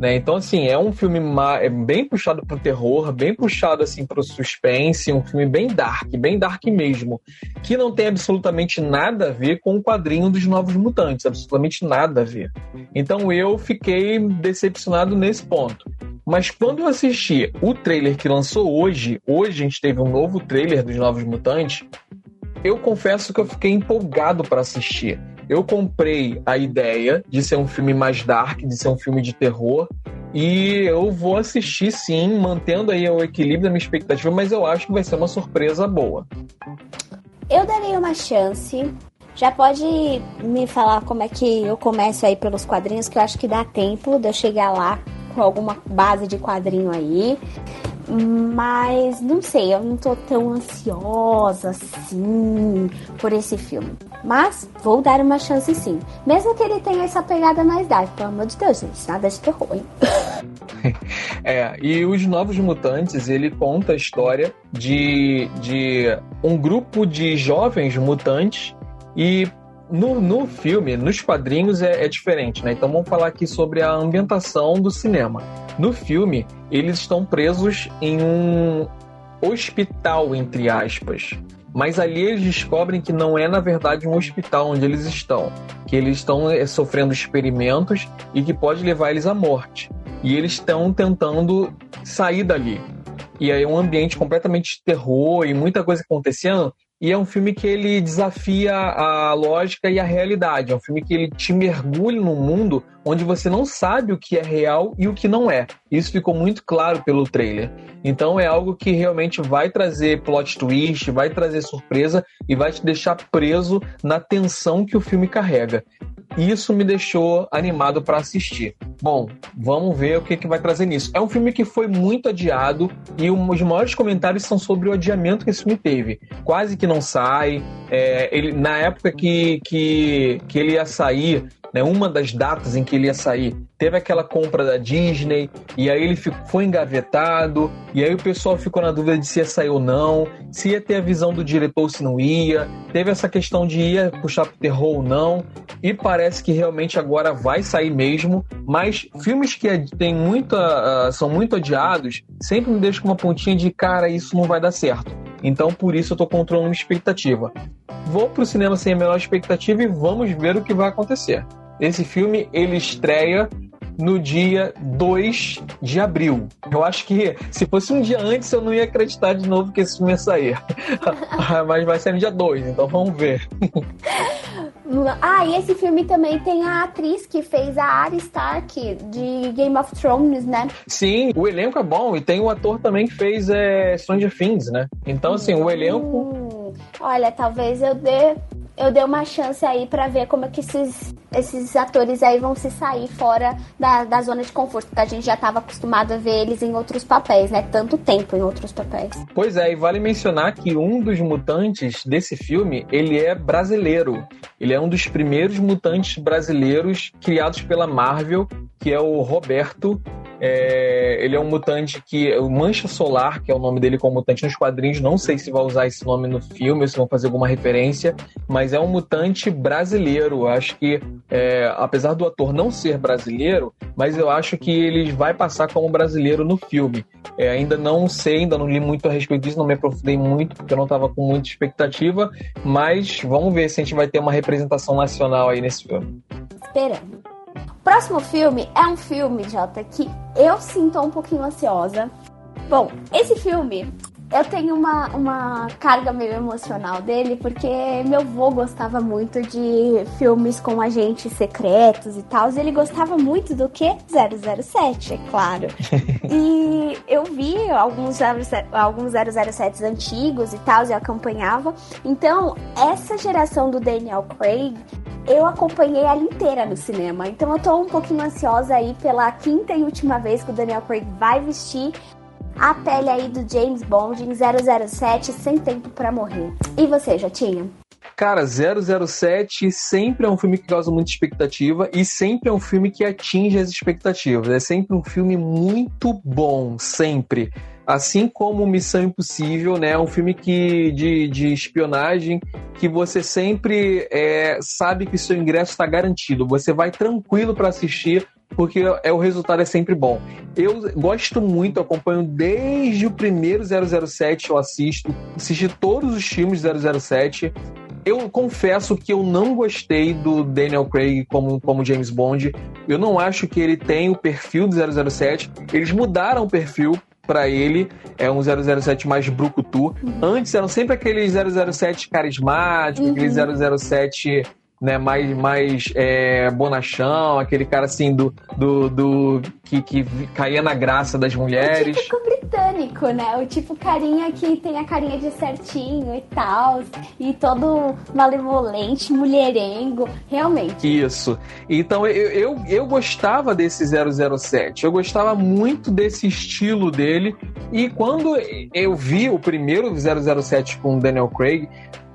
Né? Então, assim, é um filme é bem puxado pro terror, bem puxado assim pro suspense, um filme bem dark, bem dark mesmo, que não tem absolutamente nada a ver com o quadrinho dos Novos Mutantes, absolutamente nada a ver. Então eu fiquei decepcionado nesse ponto. Mas quando eu assisti o trailer que lançou hoje, hoje a gente teve um novo trailer dos Novos Mutantes, eu confesso que eu fiquei empolgado para assistir. Eu comprei a ideia de ser um filme mais dark, de ser um filme de terror, e eu vou assistir sim, mantendo aí o equilíbrio da minha expectativa, mas eu acho que vai ser uma surpresa boa. eu darei uma chance. Já pode me falar como é que eu começo aí pelos quadrinhos, que eu acho que dá tempo de eu chegar lá com alguma base de quadrinho aí. Mas não sei, eu não tô tão ansiosa assim por esse filme. Mas vou dar uma chance sim. Mesmo que ele tenha essa pegada mais dark, pelo amor de Deus, gente, nada de terror, hein? é, e os Novos Mutantes, ele conta a história de, de um grupo de jovens mutantes e no, no filme, nos quadrinhos é, é, diferente, né? Então vamos falar aqui sobre a ambientação do cinema. No filme, eles estão presos em um hospital, entre aspas. Mas ali eles descobrem que não é, na verdade, um hospital onde eles estão. Que eles estão é, sofrendo experimentos e que pode levar eles à morte. E eles estão tentando sair dali. E aí é um ambiente completamente de terror e muita coisa acontecendo e é um filme que ele desafia a lógica e a realidade. É um filme que ele te mergulha num mundo onde você não sabe o que é real e o que não é. Isso ficou muito claro pelo trailer. Então é algo que realmente vai trazer plot twist, vai trazer surpresa e vai te deixar preso na tensão que o filme carrega. Isso me deixou animado para assistir. Bom, vamos ver o que, que vai trazer nisso. É um filme que foi muito adiado e os maiores comentários são sobre o adiamento que esse filme teve. Quase que não sai. É, ele, na época que, que, que ele ia sair, né, uma das datas em que ele ia sair, teve aquela compra da Disney, e aí ele ficou, foi engavetado, e aí o pessoal ficou na dúvida de se ia sair ou não, se ia ter a visão do diretor ou se não ia, teve essa questão de ia puxar pro terror ou não, e parece que realmente agora vai sair mesmo, mas filmes que tem muita, uh, são muito adiados, sempre me deixam com uma pontinha de cara, isso não vai dar certo. Então, por isso, eu tô controlando a expectativa. Vou pro cinema sem a menor expectativa e vamos ver o que vai acontecer. Esse filme ele estreia no dia 2 de abril. Eu acho que se fosse um dia antes eu não ia acreditar de novo que esse filme ia sair. Mas vai ser no dia 2, então vamos ver. Ah, e esse filme também tem a atriz que fez a Arya Stark de Game of Thrones, né? Sim, o elenco é bom e tem o ator também que fez é, Stranger Things, né? Então, assim, o elenco. Hum, olha, talvez eu dê eu dei uma chance aí para ver como é que esses, esses atores aí vão se sair fora da, da zona de conforto, porque a gente já estava acostumado a ver eles em outros papéis, né? Tanto tempo em outros papéis. Pois é, e vale mencionar que um dos mutantes desse filme, ele é brasileiro. Ele é um dos primeiros mutantes brasileiros criados pela Marvel, que é o Roberto é, ele é um mutante que. O Mancha Solar, que é o nome dele como mutante nos quadrinhos, não sei se vai usar esse nome no filme, ou se vão fazer alguma referência, mas é um mutante brasileiro. Acho que, é, apesar do ator não ser brasileiro, mas eu acho que ele vai passar como brasileiro no filme. É, ainda não sei, ainda não li muito a respeito disso, não me aprofundei muito, porque eu não estava com muita expectativa, mas vamos ver se a gente vai ter uma representação nacional aí nesse filme. Esperando. Próximo filme é um filme, Jota, que eu sinto um pouquinho ansiosa. Bom, esse filme eu tenho uma, uma carga meio emocional dele, porque meu avô gostava muito de filmes com agentes secretos e tal. E ele gostava muito do que? 007, é claro. e eu vi alguns, alguns 007 antigos e tal, e acompanhava. Então, essa geração do Daniel Craig eu acompanhei ela inteira no cinema. Então eu tô um pouquinho ansiosa aí pela quinta e última vez que o Daniel Craig vai vestir a pele aí do James Bond em 007 sem tempo para morrer. E você, já tinha? Cara, 007 sempre é um filme que causa muita expectativa e sempre é um filme que atinge as expectativas. É sempre um filme muito bom, sempre. Assim como Missão Impossível, né? É um filme que, de, de espionagem que você sempre é, sabe que seu ingresso está garantido. Você vai tranquilo para assistir porque é, o resultado é sempre bom. Eu gosto muito, acompanho desde o primeiro 007, eu assisto, assisti todos os filmes 007. Eu confesso que eu não gostei do Daniel Craig como, como James Bond. Eu não acho que ele tem o perfil do 007. Eles mudaram o perfil para ele é um 007 mais brucutu. Uhum. Antes eram sempre aqueles 007 carismáticos, uhum. aqueles 007 né? Mais, mais é, bonachão, aquele cara assim do, do, do que, que caía na graça das mulheres. O típico britânico, né? O tipo carinha que tem a carinha de certinho e tal, e todo malevolente, mulherengo, realmente. Isso. Então eu, eu, eu gostava desse 007, eu gostava muito desse estilo dele, e quando eu vi o primeiro 007 com Daniel Craig,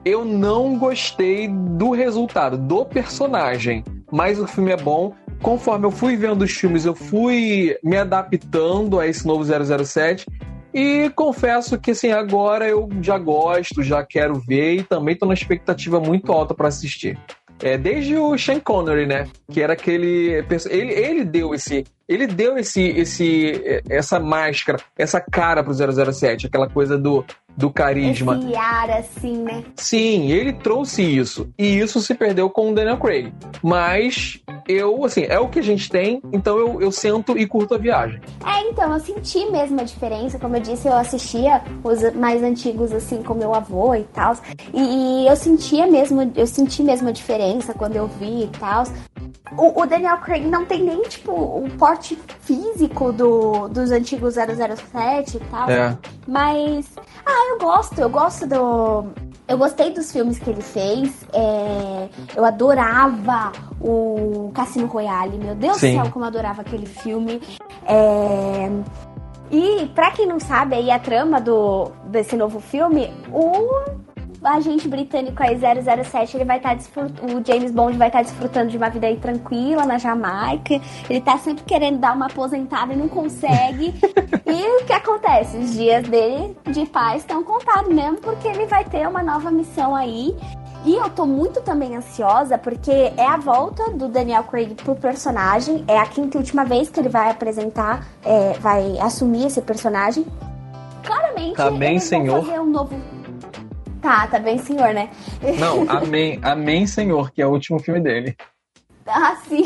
eu não gostei do resultado, do personagem. Mas o filme é bom. Conforme eu fui vendo os filmes, eu fui me adaptando a esse novo 007. E confesso que assim, agora eu já gosto, já quero ver e também tô na expectativa muito alta para assistir. É, desde o Sean Connery, né? Que era aquele. Ele, ele deu esse. Ele deu esse, esse, essa máscara, essa cara pro 007, aquela coisa do do carisma. Esse ar, assim, né? Sim, ele trouxe isso. E isso se perdeu com o Daniel Craig. Mas eu, assim, é o que a gente tem, então eu, eu sento e curto a viagem. É, então, eu senti mesmo a diferença. Como eu disse, eu assistia os mais antigos, assim, com meu avô e tal. E, e eu sentia mesmo, eu senti mesmo a diferença quando eu vi e tal. O, o, Daniel Craig não tem nem, tipo, o porte físico do, dos antigos 007 e tal. É. Mas, ah, eu gosto, eu gosto do... Eu gostei dos filmes que ele fez. É, eu adorava o Cassino Royale. Meu Deus do céu, como eu adorava aquele filme. É, e, pra quem não sabe aí a trama do, desse novo filme, o agente britânico aí 007, ele vai estar tá o James Bond vai estar tá desfrutando de uma vida aí tranquila na Jamaica. Ele tá sempre querendo dar uma aposentada e não consegue. e o que acontece? Os dias dele de paz estão contados mesmo, porque ele vai ter uma nova missão aí. E eu tô muito também ansiosa porque é a volta do Daniel Craig pro personagem. É a quinta e última vez que ele vai apresentar, é, vai assumir esse personagem. Claramente, tá bem, senhor. fazer um novo Tá, tá bem, senhor, né? Não, Amém, Amém, Senhor, que é o último filme dele. Ah, sim.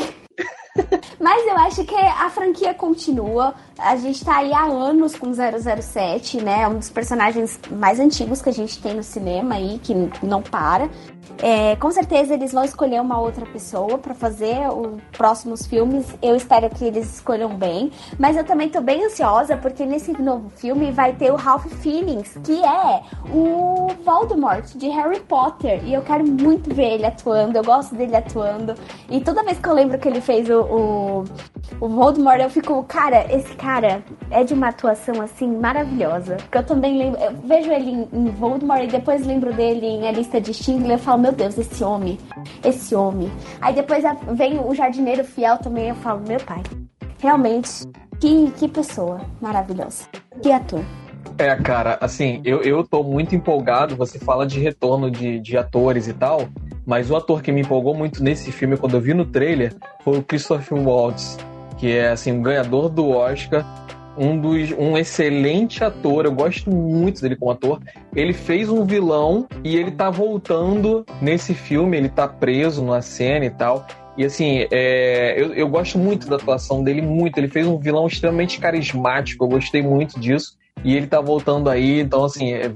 Mas eu acho que a franquia continua. A gente tá aí há anos com 007, né? É um dos personagens mais antigos que a gente tem no cinema aí, que não para. É, com certeza eles vão escolher uma outra pessoa para fazer os próximos filmes. Eu espero que eles escolham bem. Mas eu também tô bem ansiosa porque nesse novo filme vai ter o Ralph Fiennes, que é o Voldemort de Harry Potter. E eu quero muito ver ele atuando. Eu gosto dele atuando. E toda vez que eu lembro que ele fez o, o, o Voldemort, eu fico, cara, esse cara é de uma atuação assim maravilhosa. Eu também lembro, eu vejo ele em, em Voldemort e depois lembro dele em A Lista de Schindler. Falo, meu Deus, esse homem, esse homem. Aí depois vem o jardineiro fiel também, eu falo, meu pai, realmente, que, que pessoa maravilhosa, que ator. É, cara, assim, eu, eu tô muito empolgado. Você fala de retorno de, de atores e tal, mas o ator que me empolgou muito nesse filme, quando eu vi no trailer, foi o Christopher Waltz, que é, assim, um ganhador do Oscar um dos um excelente ator, eu gosto muito dele como ator. Ele fez um vilão e ele tá voltando nesse filme, ele tá preso numa cena e tal. E assim, é, eu, eu gosto muito da atuação dele, muito. Ele fez um vilão extremamente carismático, eu gostei muito disso. E ele tá voltando aí, então assim, é,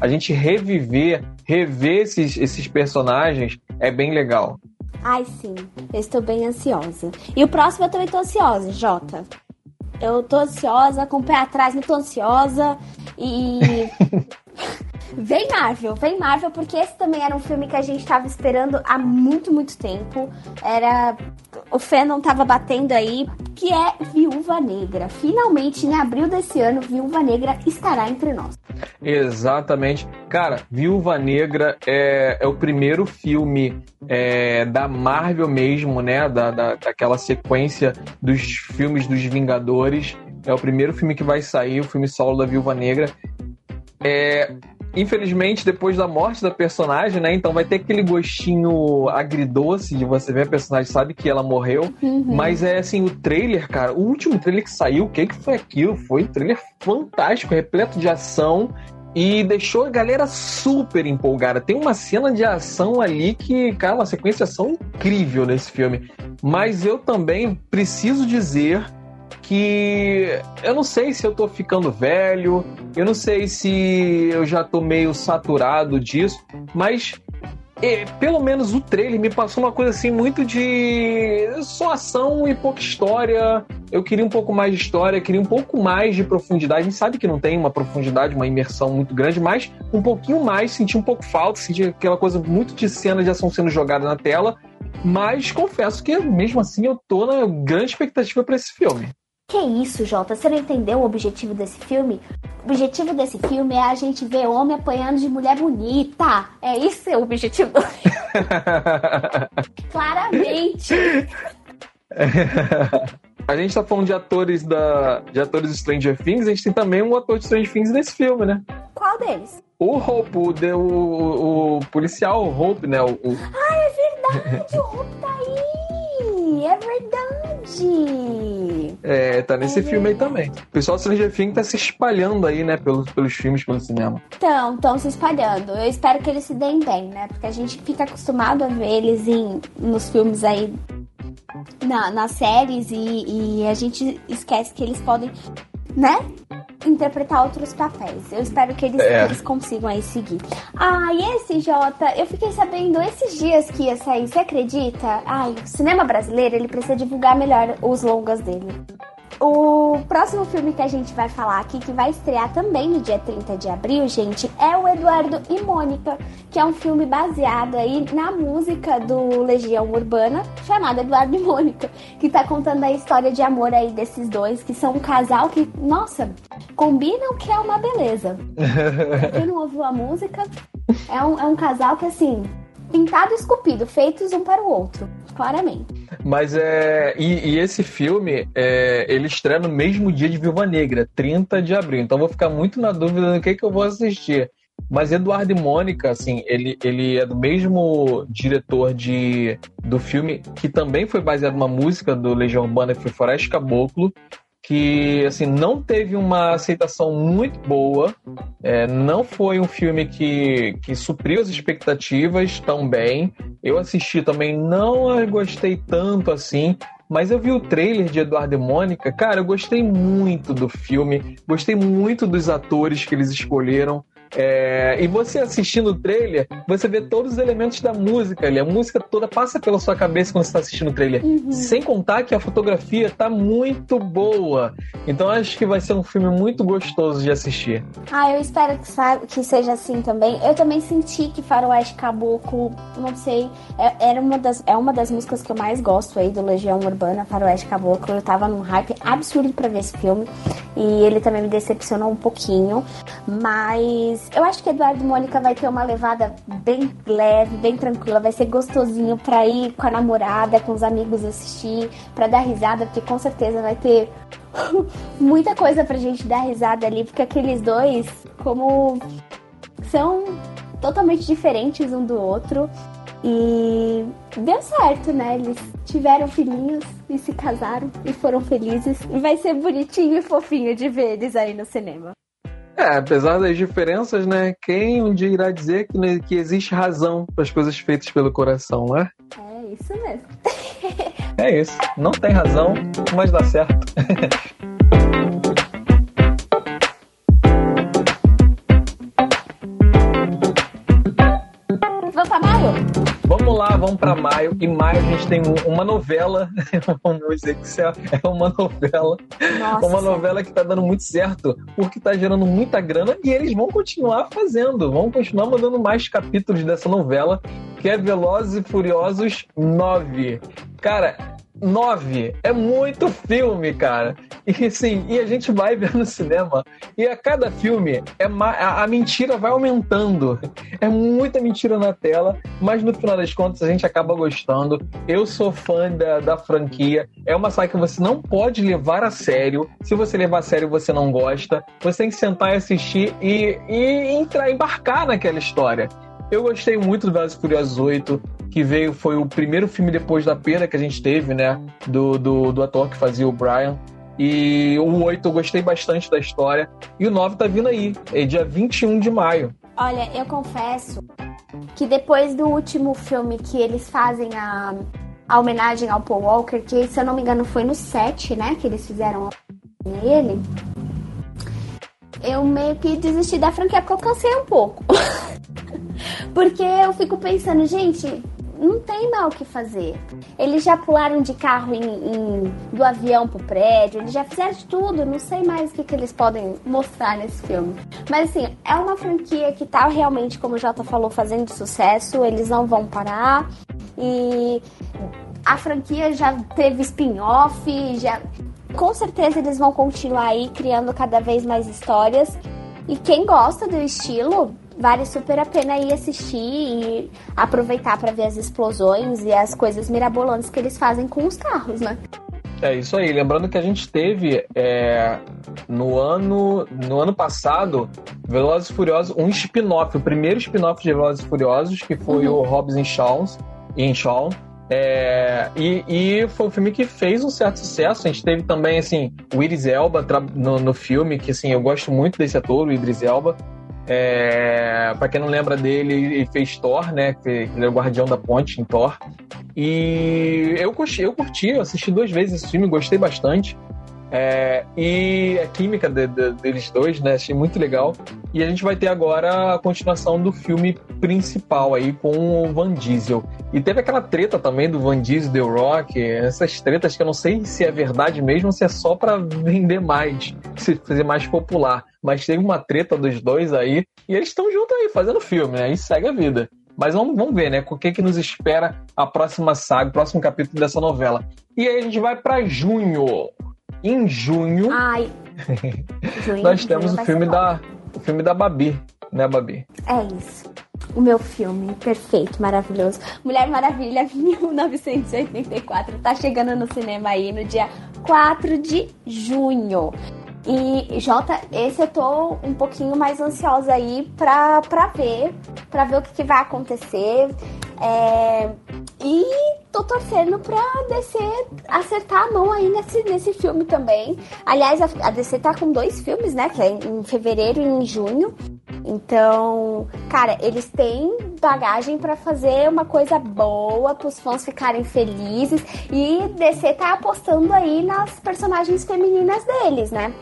a gente reviver, rever esses, esses personagens é bem legal. Ai, sim, eu estou bem ansiosa. E o próximo eu também tô ansiosa, Jota. Eu tô ansiosa, com o pé atrás, tô ansiosa. E. Vem Marvel, vem Marvel, porque esse também era um filme que a gente tava esperando há muito, muito tempo. Era. O fé não tava batendo aí, que é Viúva Negra. Finalmente, em abril desse ano, Viúva Negra estará entre nós. Exatamente. Cara, Viúva Negra é, é o primeiro filme é, da Marvel mesmo, né? Da, da, daquela sequência dos filmes dos Vingadores. É o primeiro filme que vai sair, o filme solo da Viúva Negra. É, infelizmente, depois da morte da personagem, né? Então vai ter aquele gostinho agridoce de você ver a personagem, sabe que ela morreu. Uhum. Mas é assim, o trailer, cara, o último trailer que saiu, o que, que foi aquilo? Foi um trailer fantástico, repleto de ação. E deixou a galera super empolgada. Tem uma cena de ação ali que, cara, uma sequência de ação incrível nesse filme. Mas eu também preciso dizer que eu não sei se eu tô ficando velho, eu não sei se eu já tô meio saturado disso, mas pelo menos o trailer me passou uma coisa assim muito de só ação e pouca história. Eu queria um pouco mais de história, queria um pouco mais de profundidade. A gente sabe que não tem uma profundidade, uma imersão muito grande, mas um pouquinho mais, senti um pouco falta, senti aquela coisa muito de cena de ação sendo jogada na tela. Mas confesso que mesmo assim eu tô na grande expectativa para esse filme. Que isso, Jota? Você não entendeu o objetivo desse filme? O objetivo desse filme é a gente ver homem apanhando de mulher bonita. É isso é o objetivo do filme. Claramente. A gente tá falando de atores da de atores de Stranger Things, a gente tem também um ator de Stranger Things nesse filme, né? Qual deles? O Hope, o, o, o, o policial Hope, né? O, o... Ah, é verdade! o Hope tá aí! É verdade! É, tá nesse é filme aí também. O pessoal do Stranger Things tá se espalhando aí, né, pelos, pelos filmes, pelo cinema. Então, estão se espalhando. Eu espero que eles se deem bem, né? Porque a gente fica acostumado a ver eles em, nos filmes aí na, nas séries e, e a gente esquece que eles podem, né? interpretar outros papéis. Eu espero que eles, é. eles consigam aí seguir. Ah, e esse Jota, eu fiquei sabendo esses dias que ia sair, você acredita? Ai, o cinema brasileiro, ele precisa divulgar melhor os longas dele. O próximo filme que a gente vai falar aqui, que vai estrear também no dia 30 de abril, gente, é o Eduardo e Mônica, que é um filme baseado aí na música do Legião Urbana, chamado Eduardo e Mônica, que tá contando a história de amor aí desses dois, que são um casal que, nossa, combinam que é uma beleza. Quem não ouviu a música, é um, é um casal que, assim, pintado e esculpido, feitos um para o outro, claramente. Mas é. E, e esse filme, é, ele estreia no mesmo dia de Viúva Negra, 30 de abril. Então vou ficar muito na dúvida do que, que eu vou assistir. Mas Eduardo e Mônica, assim, ele, ele é do mesmo diretor de, do filme, que também foi baseado numa música do Legião Urbana, que foi Floresta Caboclo, que assim não teve uma aceitação muito boa, é, não foi um filme que, que supriu as expectativas tão bem. Eu assisti também, não gostei tanto assim, mas eu vi o trailer de Eduardo e Mônica, cara, eu gostei muito do filme, gostei muito dos atores que eles escolheram. É, e você assistindo o trailer, você vê todos os elementos da música ali. A música toda passa pela sua cabeça quando você está assistindo o trailer. Uhum. Sem contar que a fotografia tá muito boa. Então acho que vai ser um filme muito gostoso de assistir. Ah, eu espero que, que seja assim também. Eu também senti que Faroeste Caboclo, não sei, é, era uma das, é uma das músicas que eu mais gosto aí do Legião Urbana, Faroeste Caboclo. Eu tava num hype absurdo para ver esse filme. E ele também me decepcionou um pouquinho. Mas mas eu acho que Eduardo e Mônica vai ter uma levada bem leve, bem tranquila. Vai ser gostosinho pra ir com a namorada, com os amigos assistir, pra dar risada, porque com certeza vai ter muita coisa pra gente dar risada ali, porque aqueles dois, como são totalmente diferentes um do outro. E deu certo, né? Eles tiveram filhinhos e se casaram e foram felizes. Vai ser bonitinho e fofinho de ver eles aí no cinema. É, apesar das diferenças, né? Quem um dia irá dizer que, né, que existe razão para as coisas feitas pelo coração, né? É isso mesmo. é isso. Não tem razão, mas dá certo. Vamos pra maio? Vamos lá, vamos para maio. E maio a gente tem uma novela. Vamos dizer que é uma novela. Nossa. Uma novela que tá dando muito certo, porque tá gerando muita grana e eles vão continuar fazendo. Vão continuar mandando mais capítulos dessa novela, que é Velozes e Furiosos 9. Cara, 9 é muito filme, cara. E sim, e a gente vai ver no cinema. E a cada filme é a, a, mentira vai aumentando. É muita mentira na tela, mas no final das contas a gente acaba gostando. Eu sou fã da, da franquia. É uma saga que você não pode levar a sério. Se você levar a sério, você não gosta. Você tem que sentar e assistir e, e entrar, embarcar naquela história. Eu gostei muito do Velozes Furiosos 8, que veio, foi o primeiro filme depois da perda que a gente teve, né? Do, do, do ator que fazia o Brian. E o 8 eu gostei bastante da história. E o 9 tá vindo aí, é dia 21 de maio. Olha, eu confesso que depois do último filme que eles fazem a, a homenagem ao Paul Walker, que se eu não me engano foi no 7, né? Que eles fizeram nele. Eu meio que desisti da franquia porque eu cansei um pouco. Porque eu fico pensando, gente, não tem mal o que fazer. Eles já pularam de carro em, em, do avião pro prédio, eles já fizeram de tudo, não sei mais o que, que eles podem mostrar nesse filme. Mas assim, é uma franquia que tá realmente, como o Jota falou, fazendo sucesso, eles não vão parar. E a franquia já teve spin-off, já. Com certeza eles vão continuar aí criando cada vez mais histórias. E quem gosta do estilo, vale super a pena ir assistir e aproveitar para ver as explosões e as coisas mirabolantes que eles fazem com os carros, né? É isso aí. Lembrando que a gente teve é, no ano no ano passado Velozes e Furiosos um spin-off, o primeiro spin-off de Velozes e Furiosos que foi uhum. o Hobbs and Shaw, em Shaw. É, e, e, foi um filme que fez um certo sucesso. A gente teve também, assim, o Idris Elba no, no filme, que, assim, eu gosto muito desse ator, o Idris Elba. É, para quem não lembra dele, ele fez Thor, né? Ele é o guardião da ponte em Thor. E eu curti, eu curti, eu assisti duas vezes esse filme, gostei bastante. É, e a química de, de, deles dois, né? Achei muito legal. E a gente vai ter agora a continuação do filme principal aí com o Van Diesel. E teve aquela treta também do Van Diesel, The Rock, essas tretas que eu não sei se é verdade mesmo se é só para vender mais, se fazer mais popular. Mas teve uma treta dos dois aí e eles estão juntos aí fazendo filme, né? E segue a vida. Mas vamos, vamos ver, né? O que, que nos espera a próxima saga, o próximo capítulo dessa novela. E aí a gente vai para junho. Em junho, Ai. junho nós temos o filme da o filme da Babi, né, Babi? É isso. O meu filme perfeito, maravilhoso. Mulher Maravilha 1984 tá chegando no cinema aí no dia 4 de junho. E, Jota, esse eu tô um pouquinho mais ansiosa aí pra, pra ver, pra ver o que, que vai acontecer. É, e tô torcendo pra DC acertar a mão aí nesse, nesse filme também. Aliás, a, a DC tá com dois filmes, né? Que é em fevereiro e em junho. Então, cara, eles têm bagagem para fazer uma coisa boa, para os fãs ficarem felizes. E DC tá apostando aí nas personagens femininas deles, né?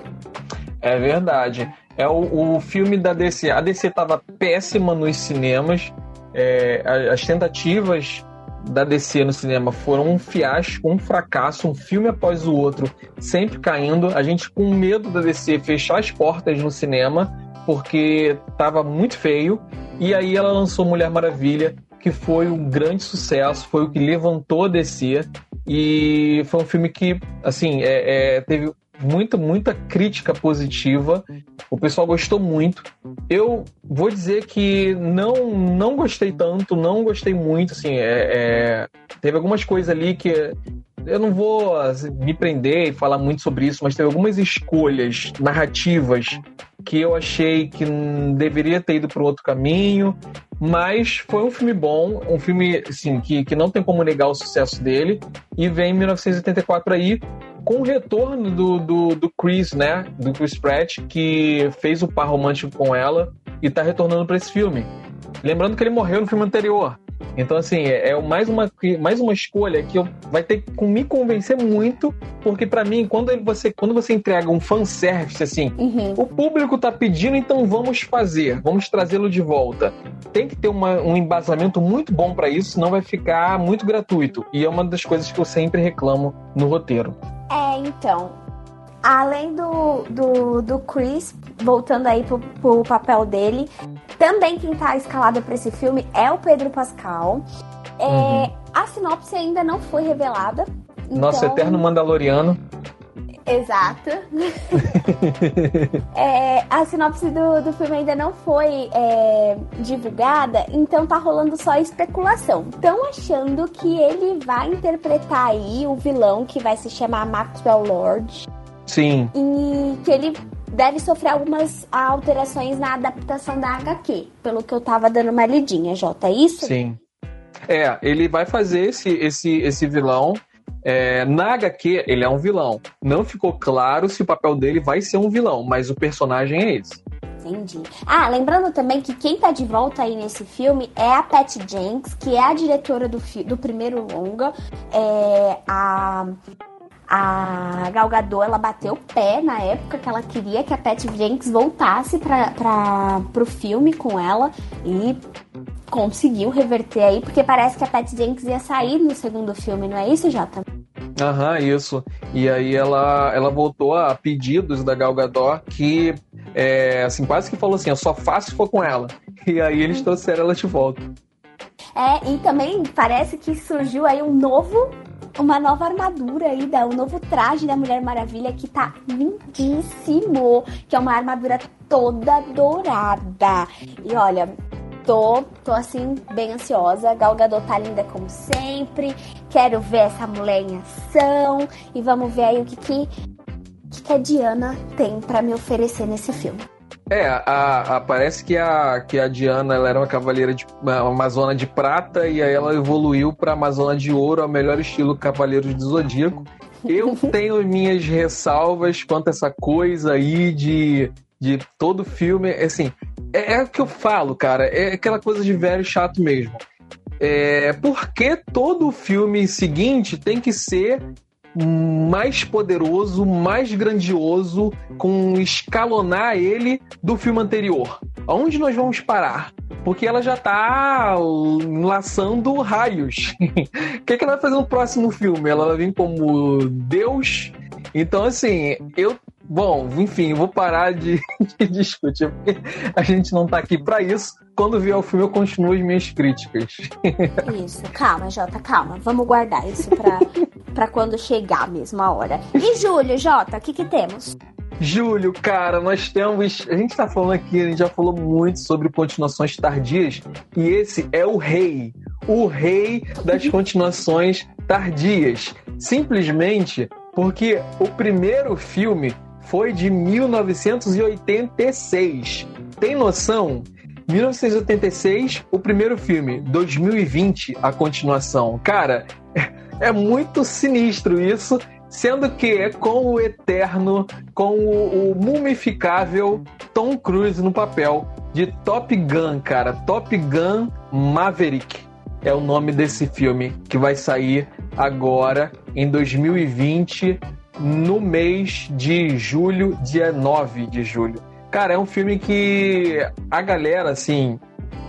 É verdade. É o, o filme da DC. A DC tava péssima nos cinemas. É, as tentativas da DC no cinema foram um fiasco, um fracasso, um filme após o outro, sempre caindo. A gente com medo da DC fechar as portas no cinema, porque estava muito feio. E aí ela lançou Mulher Maravilha, que foi um grande sucesso, foi o que levantou a DC. E foi um filme que, assim, é, é, teve muita, muita crítica positiva. O pessoal gostou muito. Eu vou dizer que não, não gostei tanto, não gostei muito. Assim, é, é, teve algumas coisas ali que eu não vou assim, me prender e falar muito sobre isso, mas teve algumas escolhas narrativas que eu achei que deveria ter ido para outro caminho. Mas foi um filme bom, um filme assim, que, que não tem como negar o sucesso dele. E vem em 1984 aí com o retorno do, do, do Chris, né? Do Chris Pratt, que fez o par romântico com ela e tá retornando para esse filme. Lembrando que ele morreu no filme anterior. Então, assim, é, é mais uma, mais uma escolha que eu, vai ter que me convencer muito, porque para mim, quando você, quando você entrega um fanservice, assim, uhum. o público tá pedindo, então vamos fazer, vamos trazê-lo de volta. Tem que ter uma, um embasamento muito bom para isso, senão vai ficar muito gratuito. E é uma das coisas que eu sempre reclamo no roteiro. É, então, além do, do, do Chris, voltando aí pro, pro papel dele, também quem tá escalado para esse filme é o Pedro Pascal. É, uhum. A sinopse ainda não foi revelada. Nosso então... eterno Mandaloriano. Exato. é, a sinopse do, do filme ainda não foi é, divulgada, então tá rolando só especulação. Estão achando que ele vai interpretar aí o vilão que vai se chamar Maxwell Lord. Sim. E que ele deve sofrer algumas alterações na adaptação da HQ, pelo que eu tava dando uma lidinha, Jota, é isso? Sim. É, ele vai fazer esse, esse, esse vilão. É, na HQ, ele é um vilão. Não ficou claro se o papel dele vai ser um vilão, mas o personagem é esse. Entendi. Ah, lembrando também que quem tá de volta aí nesse filme é a Pat Jenks, que é a diretora do, do primeiro longa. É, a a Gal Gadot, ela bateu o pé na época que ela queria que a Pat Jenks voltasse para pro filme com ela e conseguiu reverter aí, porque parece que a Pat Jenkins ia sair no segundo filme, não é isso, Jota? Aham, isso. E aí ela, ela voltou a pedidos da Gal Gadot que, é, assim, quase que falou assim, eu só faço se for com ela. E aí eles trouxeram ela de volta. É, e também parece que surgiu aí um novo, uma nova armadura aí, da, um novo traje da Mulher Maravilha que tá lindíssimo, que é uma armadura toda dourada. E olha, tô, tô assim, bem ansiosa. Gal Gadot tá linda como sempre. Quero ver essa mulher em ação. E vamos ver aí o que que, que a Diana tem para me oferecer nesse filme. É, a, a, parece que a, que a Diana ela era uma cavaleira de uma Amazona de prata e aí ela evoluiu para Amazona de ouro, ao melhor estilo Cavaleiros do Zodíaco. Eu tenho minhas ressalvas quanto a essa coisa aí de, de todo filme. Assim, é, é o que eu falo, cara. É aquela coisa de velho chato mesmo. É, por que todo filme seguinte tem que ser mais poderoso, mais grandioso, com escalonar ele do filme anterior? Aonde nós vamos parar? Porque ela já tá laçando raios. O que, que ela vai fazer no próximo filme? Ela vai vir como Deus? Então, assim, eu Bom, enfim, vou parar de, de, discutir, porque a gente não tá aqui para isso. Quando vier o filme, eu continuo as minhas críticas. Isso, calma, Jota, calma. Vamos guardar isso pra, pra quando chegar a hora. E Júlio, Jota, o que que temos? Júlio, cara, nós temos. A gente tá falando aqui, a gente já falou muito sobre continuações tardias, e esse é o rei. O rei das continuações tardias. Simplesmente porque o primeiro filme foi de 1986. Tem noção? 1986, o primeiro filme. 2020, a continuação. Cara, é muito sinistro isso, sendo que é com o eterno, com o, o mumificável Tom Cruise no papel de Top Gun, cara. Top Gun Maverick é o nome desse filme que vai sair agora em 2020 no mês de julho, dia 9 de julho. Cara, é um filme que a galera, assim,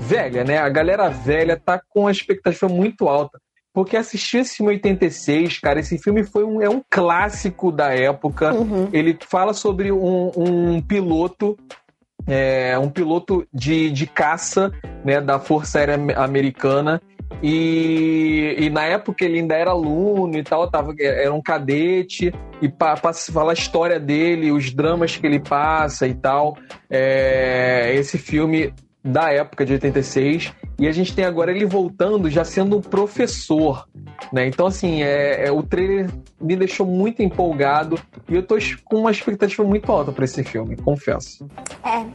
velha, né? A galera velha tá com a expectativa muito alta. Porque assistir esse filme em 86, cara, esse filme foi um, é um clássico da época. Uhum. Ele fala sobre um, um piloto é, um piloto de, de caça né, da Força Aérea Americana e, e, na época ele ainda era aluno e tal, tava, era um cadete, e para falar a história dele, os dramas que ele passa e tal. É, esse filme da época de 86. E a gente tem agora ele voltando já sendo um professor, né? Então, assim, é, é, o trailer me deixou muito empolgado e eu tô com uma expectativa muito alta para esse filme, confesso. É,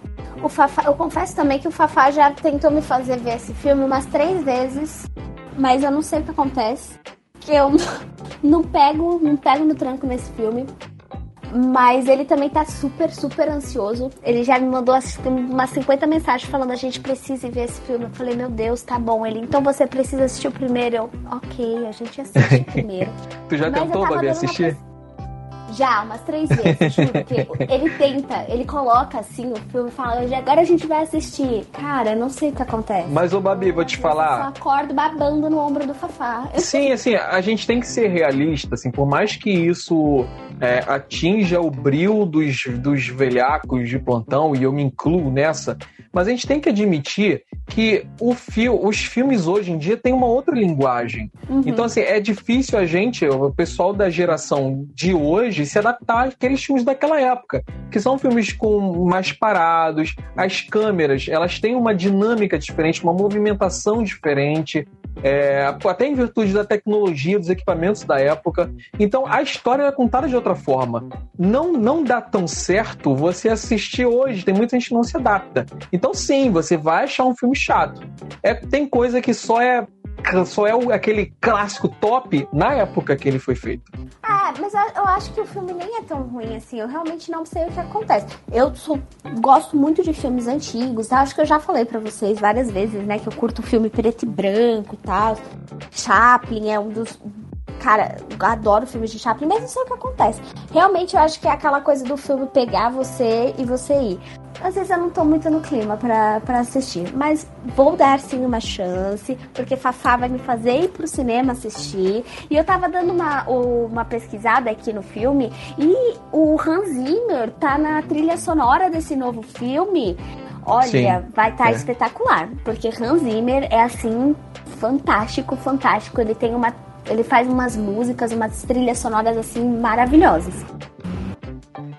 o Fafá, eu confesso também que o Fafá já tentou me fazer ver esse filme umas três vezes, mas eu não sei o que acontece. Que eu não pego, não pego no tranco nesse filme. Mas ele também tá super, super ansioso. Ele já me mandou umas 50 mensagens falando a gente precisa ver esse filme. Eu falei, meu Deus, tá bom. Ele, então você precisa assistir o primeiro. Eu, ok, a gente assiste o primeiro. tu já Mas tentou, Babi, assistir? Já, umas três vezes, juro. Porque ele tenta, ele coloca assim o filme e fala, agora a gente vai assistir. Cara, não sei o que acontece. Mas, ô Babi, vou te falar. Eu só acordo babando no ombro do Fafá. Sim, assim, a gente tem que ser realista, assim, por mais que isso é, atinja o bril dos, dos velhacos de plantão, e eu me incluo nessa, mas a gente tem que admitir que o fio, os filmes hoje em dia têm uma outra linguagem. Uhum. Então, assim, é difícil a gente, o pessoal da geração de hoje, se adaptar àqueles filmes daquela época, que são filmes com mais parados, as câmeras, elas têm uma dinâmica diferente, uma movimentação diferente, é, até em virtude da tecnologia, dos equipamentos da época. Então a história é contada de outra forma. Não, não dá tão certo você assistir hoje, tem muita gente que não se adapta. Então sim, você vai achar um filme chato. É, tem coisa que só é só é o, aquele clássico top na época que ele foi feito. Ah, mas eu acho que o filme nem é tão ruim assim. Eu realmente não sei o que acontece. Eu sou, gosto muito de filmes antigos, tá? Acho que eu já falei para vocês várias vezes, né? Que eu curto filme preto e branco e tal. Chaplin é um dos cara, eu adoro filmes de Chaplin, mas não sei o que acontece. Realmente eu acho que é aquela coisa do filme pegar você e você ir. Às vezes eu não tô muito no clima pra, pra assistir. Mas vou dar sim uma chance, porque Fafá vai me fazer ir pro cinema assistir. E eu tava dando uma, uma pesquisada aqui no filme e o Hans Zimmer tá na trilha sonora desse novo filme. Olha, Sim, vai estar tá é. espetacular, porque Hans Zimmer é assim fantástico, fantástico. Ele tem uma ele faz umas músicas, umas trilhas sonoras assim maravilhosas.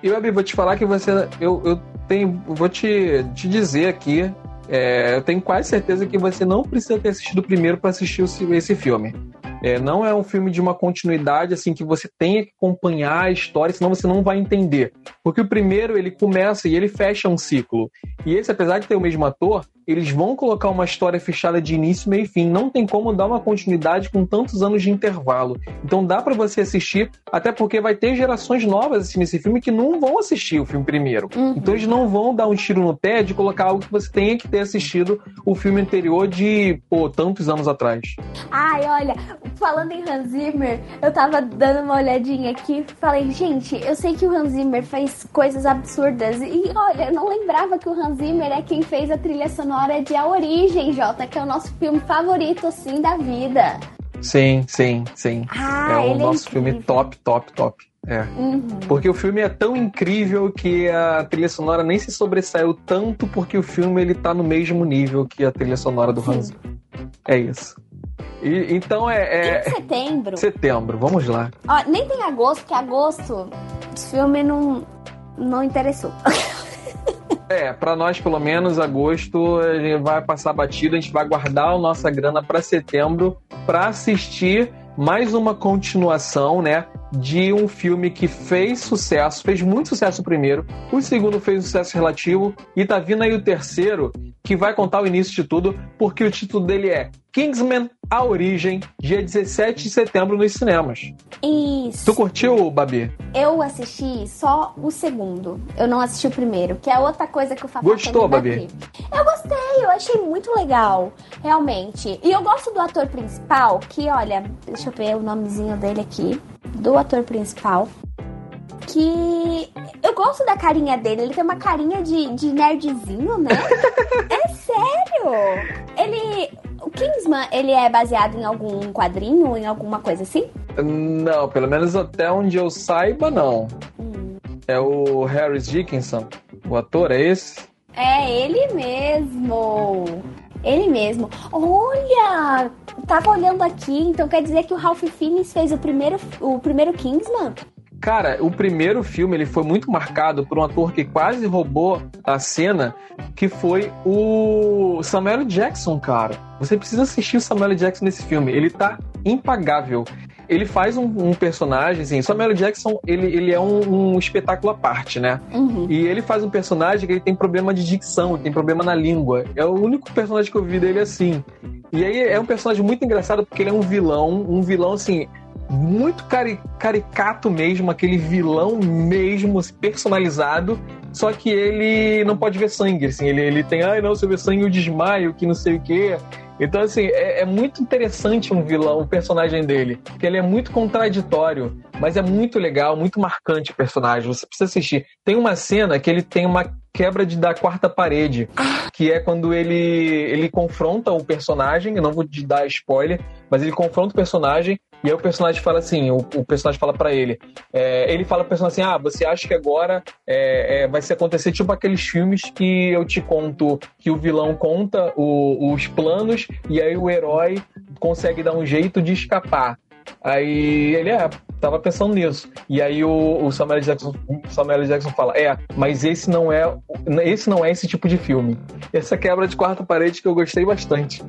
E Babi, vou te falar que você eu, eu tenho vou te, te dizer aqui é, eu tenho quase certeza que você não precisa ter assistido o primeiro para assistir esse filme. É, não é um filme de uma continuidade assim que você tenha que acompanhar a história, senão você não vai entender. Porque o primeiro ele começa e ele fecha um ciclo. E esse, apesar de ter o mesmo ator, eles vão colocar uma história fechada de início, meio e fim. Não tem como dar uma continuidade com tantos anos de intervalo. Então dá para você assistir, até porque vai ter gerações novas assistindo esse filme que não vão assistir o filme primeiro. Uhum. Então eles não vão dar um tiro no pé de colocar algo que você tenha que ter assistido o filme anterior de, pô, tantos anos atrás. Ai, olha, falando em Hans Zimmer, eu tava dando uma olhadinha aqui e falei, gente, eu sei que o Hans Zimmer faz coisas absurdas. E olha, eu não lembrava que o Hans Zimmer é quem fez a trilha sonora sonora de A Origem, Jota, que é o nosso filme favorito, assim, da vida. Sim, sim, sim. Ah, é o é nosso é filme top, top, top. É. Uhum. Porque o filme é tão incrível que a trilha sonora nem se sobressaiu tanto porque o filme ele tá no mesmo nível que a trilha sonora do. Hans. É isso. E, então é, é. Em setembro. Setembro, vamos lá. Ó, nem tem agosto, porque agosto o filme não, não interessou. É, para nós, pelo menos, agosto vai passar batida, a gente vai guardar a nossa grana para setembro para assistir mais uma continuação, né? De um filme que fez sucesso, fez muito sucesso o primeiro, o segundo fez sucesso relativo, e tá vindo aí o terceiro, que vai contar o início de tudo, porque o título dele é Kingsman A Origem, dia 17 de setembro nos cinemas. Isso. Tu curtiu, Babi? Eu assisti só o segundo. Eu não assisti o primeiro, que é outra coisa que o Fafá Gostou, Babi? Eu gostei, eu achei muito legal, realmente. E eu gosto do ator principal, que olha, deixa eu ver o nomezinho dele aqui, do ator principal que eu gosto da carinha dele. Ele tem uma carinha de, de nerdzinho, né? é sério! Ele. O Kingsman, ele é baseado em algum quadrinho, em alguma coisa assim? Não, pelo menos até onde eu saiba, não. Hum. É o Harris Dickinson, o ator, é esse? É ele mesmo. Ele mesmo. Olha! Tava olhando aqui, então quer dizer que o Ralph Fiennes fez o primeiro, o primeiro Kingsman? Cara, o primeiro filme ele foi muito marcado por um ator que quase roubou a cena, que foi o Samuel Jackson, cara. Você precisa assistir o Samuel Jackson nesse filme. Ele tá impagável. Ele faz um, um personagem, assim, Samuel Jackson, ele, ele é um, um espetáculo à parte, né? Uhum. E ele faz um personagem que ele tem problema de dicção, tem problema na língua. É o único personagem que eu vi dele assim. E aí é um personagem muito engraçado porque ele é um vilão, um vilão assim, muito cari caricato mesmo, aquele vilão mesmo personalizado, só que ele não pode ver sangue, assim, ele, ele tem, ai não, se eu ver sangue eu desmaio, que não sei o que. Então, assim, é, é, muito interessante um vilão, o personagem dele, porque ele é muito contraditório, mas é muito legal, muito marcante o personagem. Você precisa assistir. Tem uma cena que ele tem uma quebra de, da quarta parede, que é quando ele, ele confronta o personagem, eu não vou te dar spoiler, mas ele confronta o personagem e aí o personagem fala assim, o, o personagem fala para ele, é, ele fala pro personagem assim, ah, você acha que agora é, é, vai se acontecer tipo aqueles filmes que eu te conto, que o vilão conta o, os planos e aí o herói consegue dar um jeito de escapar. Aí ele, é, tava pensando nisso. E aí o, o Samuel Jackson, Samuel Jackson fala, é, mas esse não é, esse não é esse tipo de filme. Essa quebra de quarta parede que eu gostei bastante.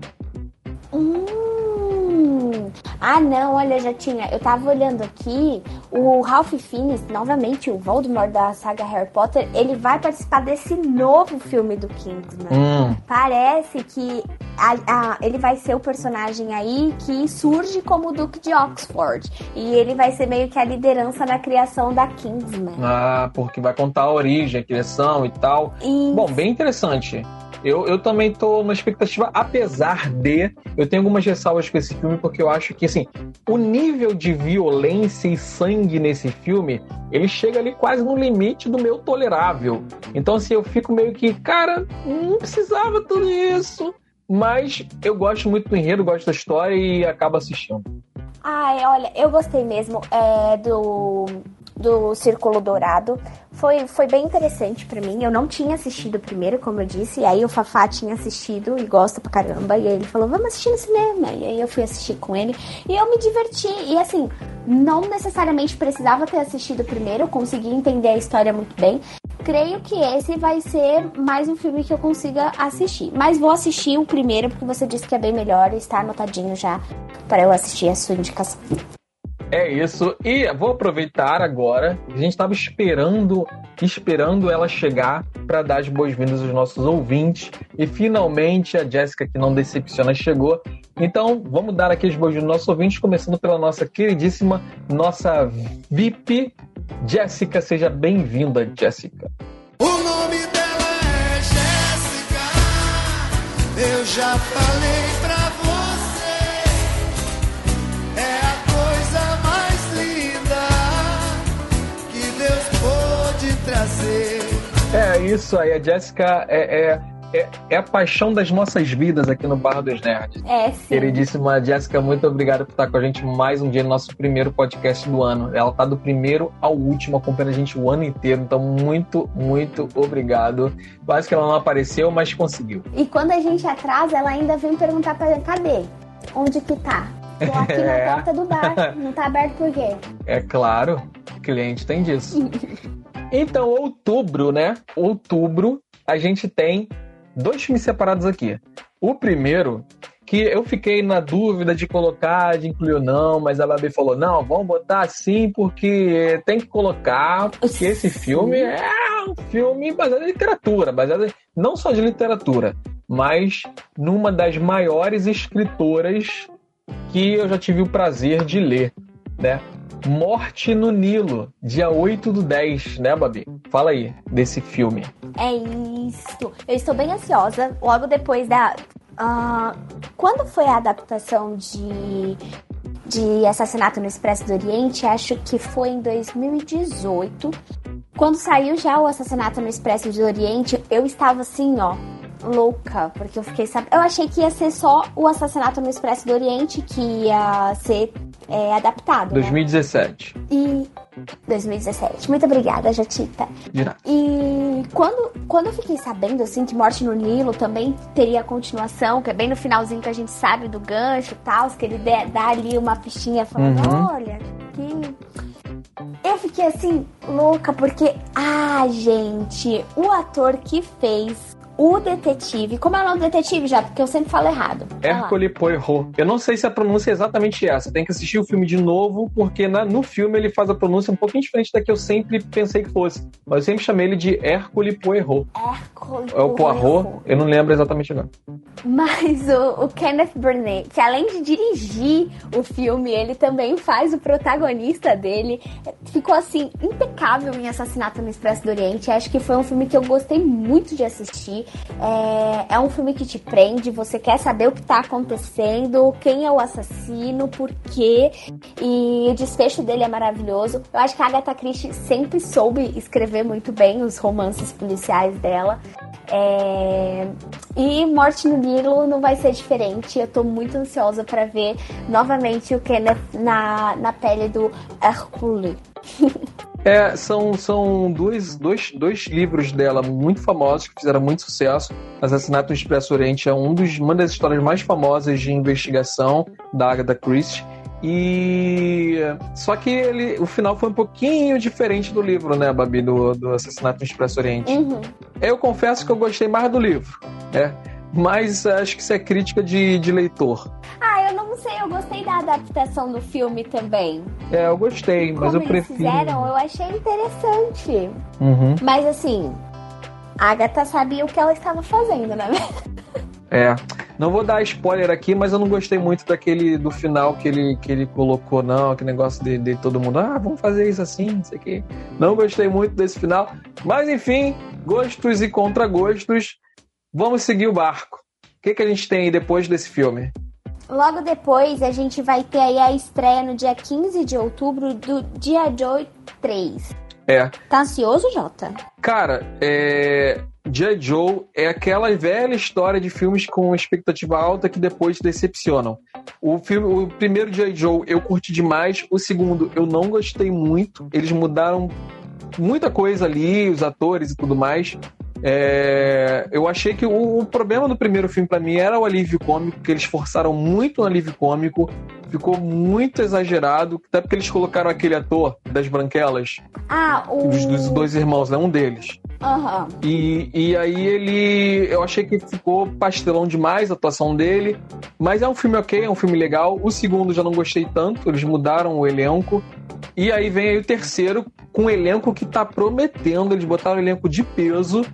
Ah, não, olha, já tinha. Eu tava olhando aqui, o Ralph Fiennes, novamente, o Voldemort da saga Harry Potter, ele vai participar desse novo filme do Kingsman. Hum. Parece que a, a, ele vai ser o personagem aí que surge como o Duque de Oxford. E ele vai ser meio que a liderança na criação da Kingsman. Ah, porque vai contar a origem, a criação e tal. Isso. Bom, bem interessante. Eu, eu também tô na expectativa, apesar de eu tenho algumas ressalvas com esse filme, porque eu acho que assim, o nível de violência e sangue nesse filme, ele chega ali quase no limite do meu tolerável. Então, assim, eu fico meio que, cara, não precisava tudo isso. Mas eu gosto muito do enredo, gosto da história e acabo assistindo. Ai, olha, eu gostei mesmo é, do do Círculo Dourado. Foi, foi bem interessante para mim. Eu não tinha assistido primeiro, como eu disse, e aí o Fafá tinha assistido e gosta pra caramba. E aí ele falou: vamos assistir no cinema. E aí eu fui assistir com ele e eu me diverti. E assim, não necessariamente precisava ter assistido primeiro, consegui entender a história muito bem. Creio que esse vai ser mais um filme que eu consiga assistir. Mas vou assistir o primeiro porque você disse que é bem melhor está anotadinho já para eu assistir a sua indicação. É isso. E vou aproveitar agora. A gente estava esperando, esperando ela chegar para dar as boas-vindas aos nossos ouvintes. E finalmente a Jéssica, que não decepciona, chegou. Então, vamos dar aqui as boas-vindas aos nossos ouvintes, começando pela nossa queridíssima, nossa VIP, Jéssica. Seja bem-vinda, Jéssica. O nome dela é Jéssica. Eu já falei isso aí, a Jéssica é, é, é, é, a paixão das nossas vidas aqui no Barra dos Nerds. É, sim. Queridíssima Jéssica, muito obrigada por estar com a gente mais um dia no nosso primeiro podcast do ano. Ela tá do primeiro ao último, acompanhando a gente o ano inteiro. Então, muito, muito obrigado. Quase que ela não apareceu, mas conseguiu. E quando a gente atrasa, ela ainda vem perguntar pra gente, cadê? Onde que tá? Tô aqui é. na porta do bar. Não tá aberto por quê? É claro, o cliente tem disso. Então, outubro, né? Outubro, a gente tem dois filmes separados aqui. O primeiro, que eu fiquei na dúvida de colocar, de incluir ou não, mas a Babi falou: não, vamos botar sim, porque tem que colocar, porque esse filme é um filme baseado em literatura, baseado não só de literatura, mas numa das maiores escritoras que eu já tive o prazer de ler, né? Morte no Nilo, dia 8 do 10, né, Babi? Fala aí desse filme. É isso. Eu estou bem ansiosa. Logo depois da. Uh, quando foi a adaptação de, de Assassinato no Expresso do Oriente? Acho que foi em 2018. Quando saiu já o Assassinato no Expresso do Oriente, eu estava assim, ó, louca, porque eu fiquei sabendo. Eu achei que ia ser só o Assassinato no Expresso do Oriente que ia ser é, adaptado. 2017. Né? E. 2017. Muito obrigada, Jatita. De nada. E quando, quando eu fiquei sabendo, assim, que Morte no Nilo também teria continuação, que é bem no finalzinho que a gente sabe do gancho e tal, que ele dá ali uma pistinha falando, uhum. olha, que. Eu fiquei assim, louca, porque, ah, gente, o ator que fez o detetive. Como é o nome do detetive já? Porque eu sempre falo errado. Hercule Poirot. Eu não sei se a pronúncia é exatamente essa. Tem que assistir o filme de novo, porque na, no filme ele faz a pronúncia um pouquinho diferente da que eu sempre pensei que fosse. Mas eu sempre chamei ele de Hercule Poirot. Hercule É o Poirot, eu não lembro exatamente agora. Mas o, o Kenneth Branagh, que além de dirigir o filme, ele também faz o protagonista dele. Ficou assim, impecável em Assassinato no Expresso do Oriente. Acho que foi um filme que eu gostei muito de assistir. É, é um filme que te prende, você quer saber o que está acontecendo, quem é o assassino, por quê. E o desfecho dele é maravilhoso. Eu acho que a Agatha Christie sempre soube escrever muito bem os romances policiais dela. É... E Morte no Nilo não vai ser diferente. Eu tô muito ansiosa para ver novamente o Kenneth na, na pele do Hercule. É, são, são dois, dois, dois livros dela muito famosos que fizeram muito sucesso. Assassinato no Expresso Oriente é um dos, uma das histórias mais famosas de investigação da Agatha Christie. E só que ele, o final foi um pouquinho diferente do livro, né, Babi, do, do Assassinato no Expresso Oriente. Uhum. Eu confesso que eu gostei mais do livro, né? Mas acho que isso é crítica de, de leitor. Ah, eu não sei, eu gostei da adaptação do filme também. É, eu gostei, mas Como eu prefiro. fizeram, eu achei interessante. Uhum. Mas assim, a Agatha sabia o que ela estava fazendo, né? É. Não vou dar spoiler aqui, mas eu não gostei muito daquele do final que ele, que ele colocou, não. Aquele negócio de, de todo mundo, ah, vamos fazer isso assim, isso aqui. Não gostei muito desse final. Mas enfim, gostos e contragostos. vamos seguir o barco. O que, que a gente tem aí depois desse filme? Logo depois, a gente vai ter aí a estreia no dia 15 de outubro do Dia Joe 3. É. Tá ansioso, Jota? Cara, é. G.I. Joe é aquela velha história de filmes com expectativa alta que depois decepcionam. O filme, o primeiro G.I. Joe eu curti demais, o segundo eu não gostei muito. Eles mudaram muita coisa ali, os atores e tudo mais. É, eu achei que o, o, problema do primeiro filme para mim era o alívio cômico, que eles forçaram muito no alívio cômico, ficou muito exagerado, até porque eles colocaram aquele ator das branquelas. Ah, o... Dos, dos dois irmãos, né? Um deles. Uhum. E, e aí ele. Eu achei que ficou pastelão demais a atuação dele. Mas é um filme ok, é um filme legal. O segundo já não gostei tanto, eles mudaram o elenco. E aí vem aí o terceiro, com um elenco que tá prometendo. Eles botaram um elenco de peso.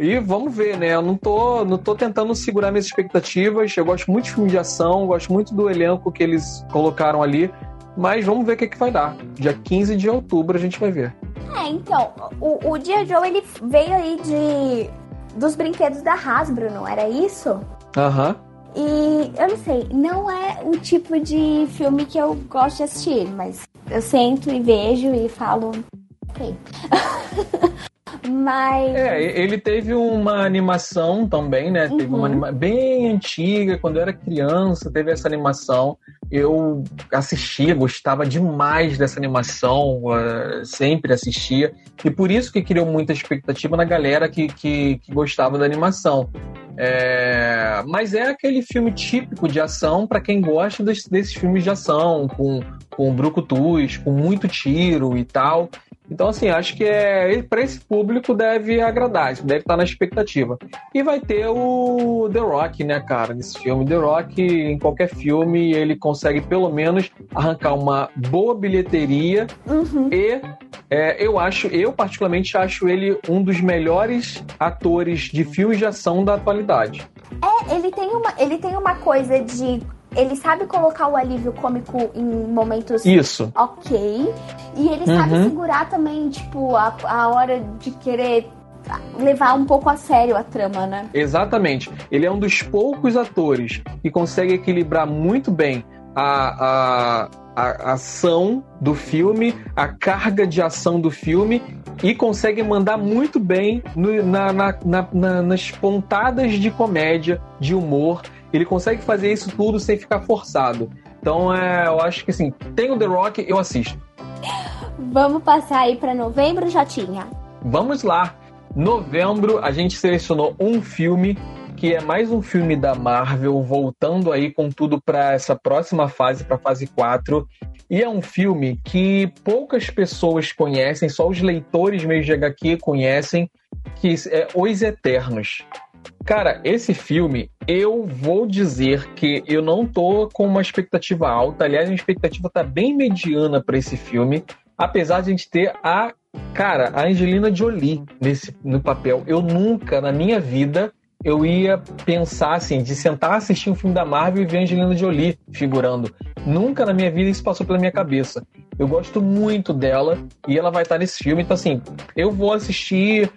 E vamos ver, né? Eu não tô, não tô tentando segurar minhas expectativas. Eu gosto muito de filme de ação, gosto muito do elenco que eles colocaram ali. Mas vamos ver o que, é que vai dar. Dia 15 de outubro a gente vai ver. É, então, o, o Dia Joe ele veio aí de dos brinquedos da Hasbro, não era isso? Aham. Uhum. E eu não sei, não é o tipo de filme que eu gosto de assistir, mas eu sento e vejo e falo, ok. Mas. É, ele teve uma animação também, né? Uhum. Teve uma uhum. anima... bem antiga, quando eu era criança, teve essa animação. Eu assistia, gostava demais dessa animação, uh, sempre assistia. E por isso que criou muita expectativa na galera que, que, que gostava da animação. É... Mas é aquele filme típico de ação para quem gosta desses, desses filmes de ação, com, com brucutus, com muito tiro e tal. Então, assim, acho que é para esse público deve agradar, deve estar na expectativa. E vai ter o The Rock, né, cara, nesse filme. The Rock, em qualquer filme, ele consegue pelo menos arrancar uma boa bilheteria uhum. e é, eu acho, eu particularmente acho ele um dos melhores atores de filmes de ação da atualidade. É, ele tem uma, ele tem uma coisa de ele sabe colocar o alívio cômico em momentos Isso. ok. E ele uhum. sabe segurar também, tipo, a, a hora de querer levar um pouco a sério a trama, né? Exatamente. Ele é um dos poucos atores que consegue equilibrar muito bem a, a, a ação do filme, a carga de ação do filme e consegue mandar muito bem no, na, na, na, nas pontadas de comédia, de humor ele consegue fazer isso tudo sem ficar forçado. Então, é, eu acho que assim, tem o The Rock, eu assisto. Vamos passar aí para novembro, Jotinha? Vamos lá. Novembro, a gente selecionou um filme que é mais um filme da Marvel, voltando aí com tudo para essa próxima fase, para fase 4. E é um filme que poucas pessoas conhecem, só os leitores mesmo de HQ conhecem, que é Os Eternos. Cara, esse filme, eu vou dizer que eu não tô com uma expectativa alta. Aliás, a expectativa tá bem mediana para esse filme, apesar de a gente ter a cara, a Angelina Jolie nesse no papel. Eu nunca na minha vida eu ia pensar assim, de sentar assistir um filme da Marvel e ver a Angelina Jolie figurando. Nunca na minha vida isso passou pela minha cabeça. Eu gosto muito dela e ela vai estar nesse filme, então assim, eu vou assistir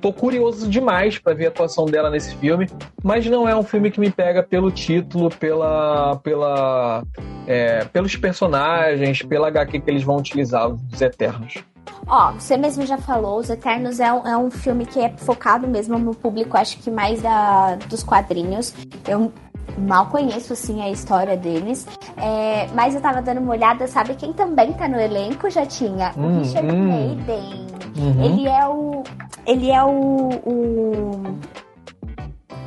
tô curioso demais para ver a atuação dela nesse filme, mas não é um filme que me pega pelo título, pela, pela, é, pelos personagens, pela HQ que eles vão utilizar, os Eternos. Ó, você mesmo já falou, Os Eternos é um, é um filme que é focado mesmo no público, acho que mais da, dos quadrinhos. Eu mal conheço, assim, a história deles. É, mas eu tava dando uma olhada, sabe quem também tá no elenco? Já tinha hum, o Richard hum. Maiden. Uhum. Ele é o ele é o, o...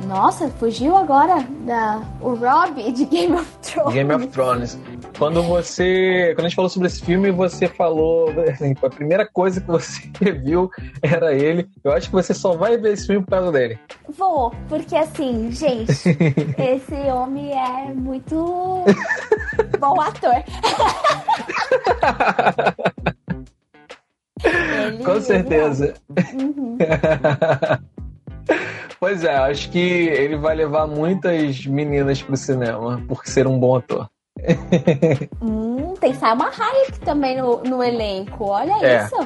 Nossa, fugiu agora da o Rob de Game of Thrones. Game of Thrones. Quando você, quando a gente falou sobre esse filme, você falou, assim, a primeira coisa que você viu era ele. Eu acho que você só vai ver esse filme por causa dele. Vou, porque assim, gente, esse homem é muito bom ator. Ele, Com certeza. Uhum. pois é, acho que ele vai levar muitas meninas pro cinema por ser um bom ator. hum, tem Salma Hayek também no, no elenco, olha é, isso.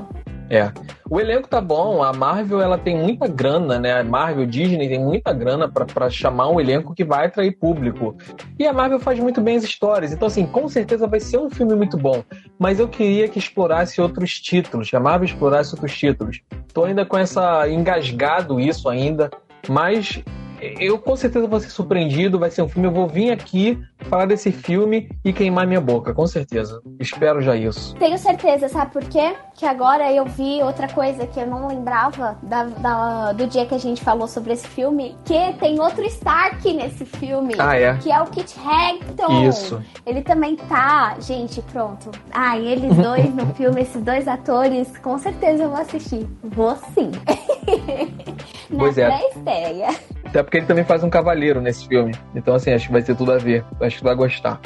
É. O elenco tá bom, a Marvel ela tem muita grana, né? A Marvel, Disney tem muita grana para chamar um elenco que vai atrair público. E a Marvel faz muito bem as histórias. Então, assim, com certeza vai ser um filme muito bom. Mas eu queria que explorasse outros títulos, que a Marvel explorasse outros títulos. Tô ainda com essa engasgado isso ainda, mas eu com certeza vou ser surpreendido, vai ser um filme, eu vou vir aqui falar desse filme e queimar minha boca, com certeza. Espero já isso. Tenho certeza, sabe por quê? Que agora eu vi outra coisa que eu não lembrava da, da, do dia que a gente falou sobre esse filme, que tem outro Stark nesse filme. Ah, é? Que é o Kit Harington. Isso. Ele também tá, gente, pronto. Ah, e eles dois no filme, esses dois atores, com certeza eu vou assistir. Vou sim. Pois Na é. pré-estreia. Até porque ele também faz um cavaleiro nesse filme. Então, assim, acho que vai ter tudo a ver. Acho que tu vai gostar.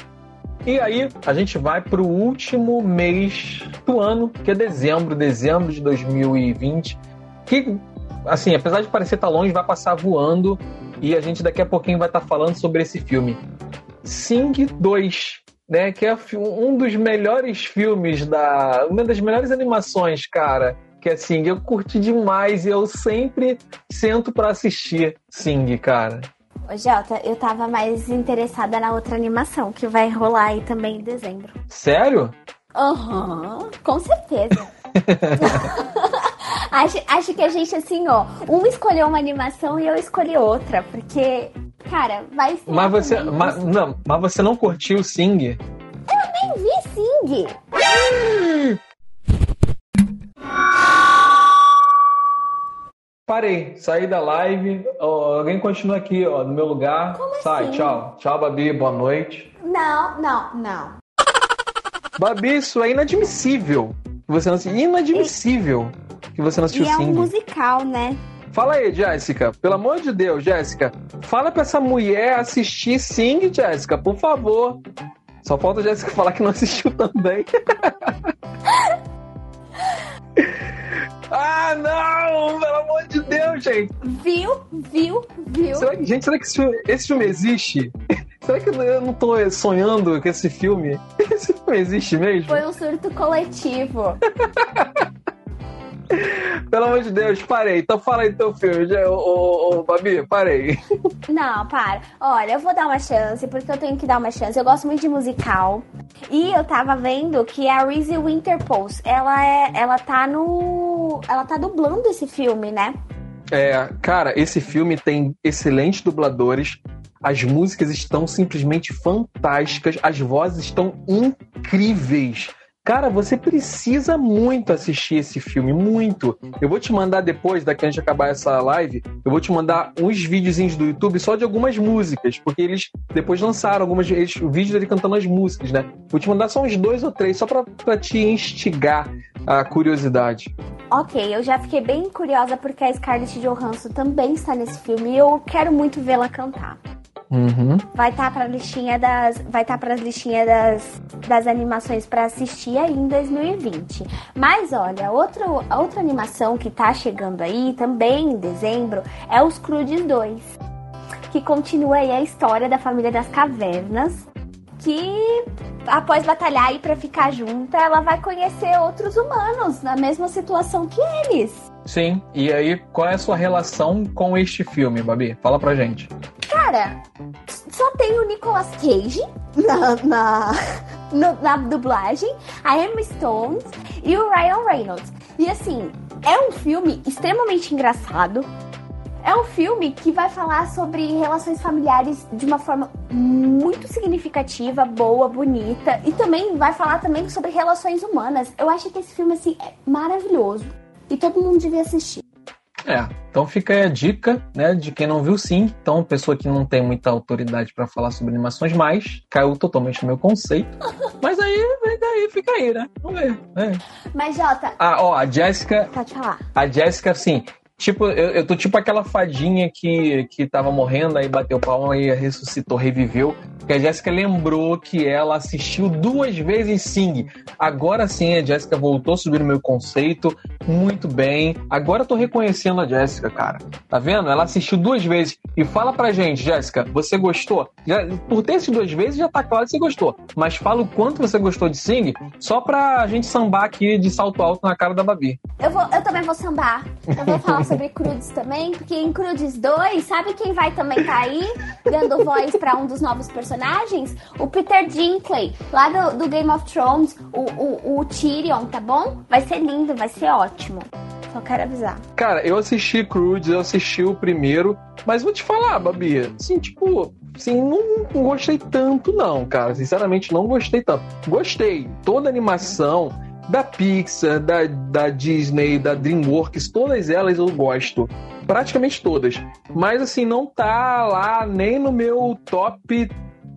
E aí, a gente vai pro último mês do ano, que é dezembro, dezembro de 2020. Que, assim, apesar de parecer estar longe, vai passar voando. E a gente daqui a pouquinho vai estar falando sobre esse filme. Sing 2, né? Que é um dos melhores filmes da. Uma das melhores animações, cara. Que assim, eu curti demais e eu sempre sento pra assistir Sing, cara. Ô, Jota, eu tava mais interessada na outra animação, que vai rolar aí também em dezembro. Sério? Aham, com certeza. acho, acho que a gente, assim, ó, um escolheu uma animação e eu escolhi outra, porque, cara, vai ser. Mas você, mas, não, mas você não curtiu Sing? nem vi Sing. Parei, saí da live. ó, alguém continua aqui, ó, no meu lugar. Sai, assim? tchau. Tchau, Babi, boa noite. Não, não, não. Babi, isso é inadmissível. Que você não. Inadmissível que você não assistiu E é um Sing. musical, né? Fala aí, Jéssica. Pelo amor de Deus, Jéssica. Fala pra essa mulher assistir Sing, Jéssica, por favor. Só falta a Jéssica falar que não assistiu também. ah, não! Pelo amor de Deus, gente. Viu, viu, viu. Será que, gente, será que esse filme, esse filme existe? Será que eu não tô sonhando com esse filme? Esse filme existe mesmo? Foi um surto coletivo. Pelo amor de Deus, parei. Então fala aí teu filme. Ô, ô, ô, Babi, parei. Não, para. Olha, eu vou dar uma chance, porque eu tenho que dar uma chance. Eu gosto muito de musical. E eu tava vendo que a Reese Witherspoon, ela é, ela tá no, ela tá dublando esse filme, né? É, cara, esse filme tem excelentes dubladores. As músicas estão simplesmente fantásticas. As vozes estão incríveis. Cara, você precisa muito assistir esse filme, muito. Eu vou te mandar depois, daqui a gente acabar essa live, eu vou te mandar uns videozinhos do YouTube só de algumas músicas, porque eles depois lançaram algumas eles, vídeos dele cantando as músicas, né? Vou te mandar só uns dois ou três, só pra, pra te instigar a curiosidade. Ok, eu já fiquei bem curiosa porque a Scarlett Johansson também está nesse filme e eu quero muito vê-la cantar. Uhum. Vai estar para listinha das, vai estar para as listinhas das, das animações para assistir aí em 2020. Mas olha, outro, outra animação que tá chegando aí também em dezembro é os Crudes 2, que continua aí a história da família das cavernas, que após batalhar aí para ficar junta, ela vai conhecer outros humanos na mesma situação que eles. Sim. E aí, qual é a sua relação com este filme, Babi? Fala pra gente. Cara, só tem o Nicolas Cage na, na, no- na dublagem, a Emma Stone e o Ryan Reynolds. E assim, é um filme extremamente engraçado. É um filme que vai falar sobre relações familiares de uma forma muito significativa, boa, bonita. E também vai falar também sobre relações humanas. Eu acho que esse filme, assim, é maravilhoso. E todo mundo devia assistir. É, então fica aí a dica, né, de quem não viu sim. Então, pessoa que não tem muita autoridade pra falar sobre animações, mas caiu totalmente no meu conceito. Mas aí, vem daí, fica aí, né? Vamos ver. né? Mas, Jota, Ah, ó, a Jéssica, pode falar. a Jéssica, assim, tipo, eu, eu tô tipo aquela fadinha que, que tava morrendo, aí bateu palma e ressuscitou, reviveu. Que a Jéssica lembrou que ela assistiu duas vezes Sing. Agora sim, a Jéssica voltou a subir no meu conceito. Muito bem. Agora eu tô reconhecendo a Jéssica, cara. Tá vendo? Ela assistiu duas vezes. E fala pra gente, Jéssica, você gostou? Já, por ter assistido duas vezes, já tá claro que você gostou. Mas fala o quanto você gostou de Sing, só pra gente sambar aqui de salto alto na cara da Babi. Eu, vou, eu também vou sambar. Eu vou falar sobre Crudes também, porque em Crudes 2, sabe quem vai também tá aí, dando voz pra um dos novos personagens? O Peter Dinklage, lá do, do Game of Thrones, o, o, o Tyrion, tá bom? Vai ser lindo, vai ser ótimo. Só quero avisar. Cara, eu assisti Crudes, eu assisti o primeiro, mas vou te falar, Babi, assim, tipo, assim, não, não gostei tanto não, cara. Sinceramente, não gostei tanto. Gostei, toda a animação da Pixar, da, da Disney, da DreamWorks, todas elas eu gosto. Praticamente todas. Mas assim, não tá lá nem no meu top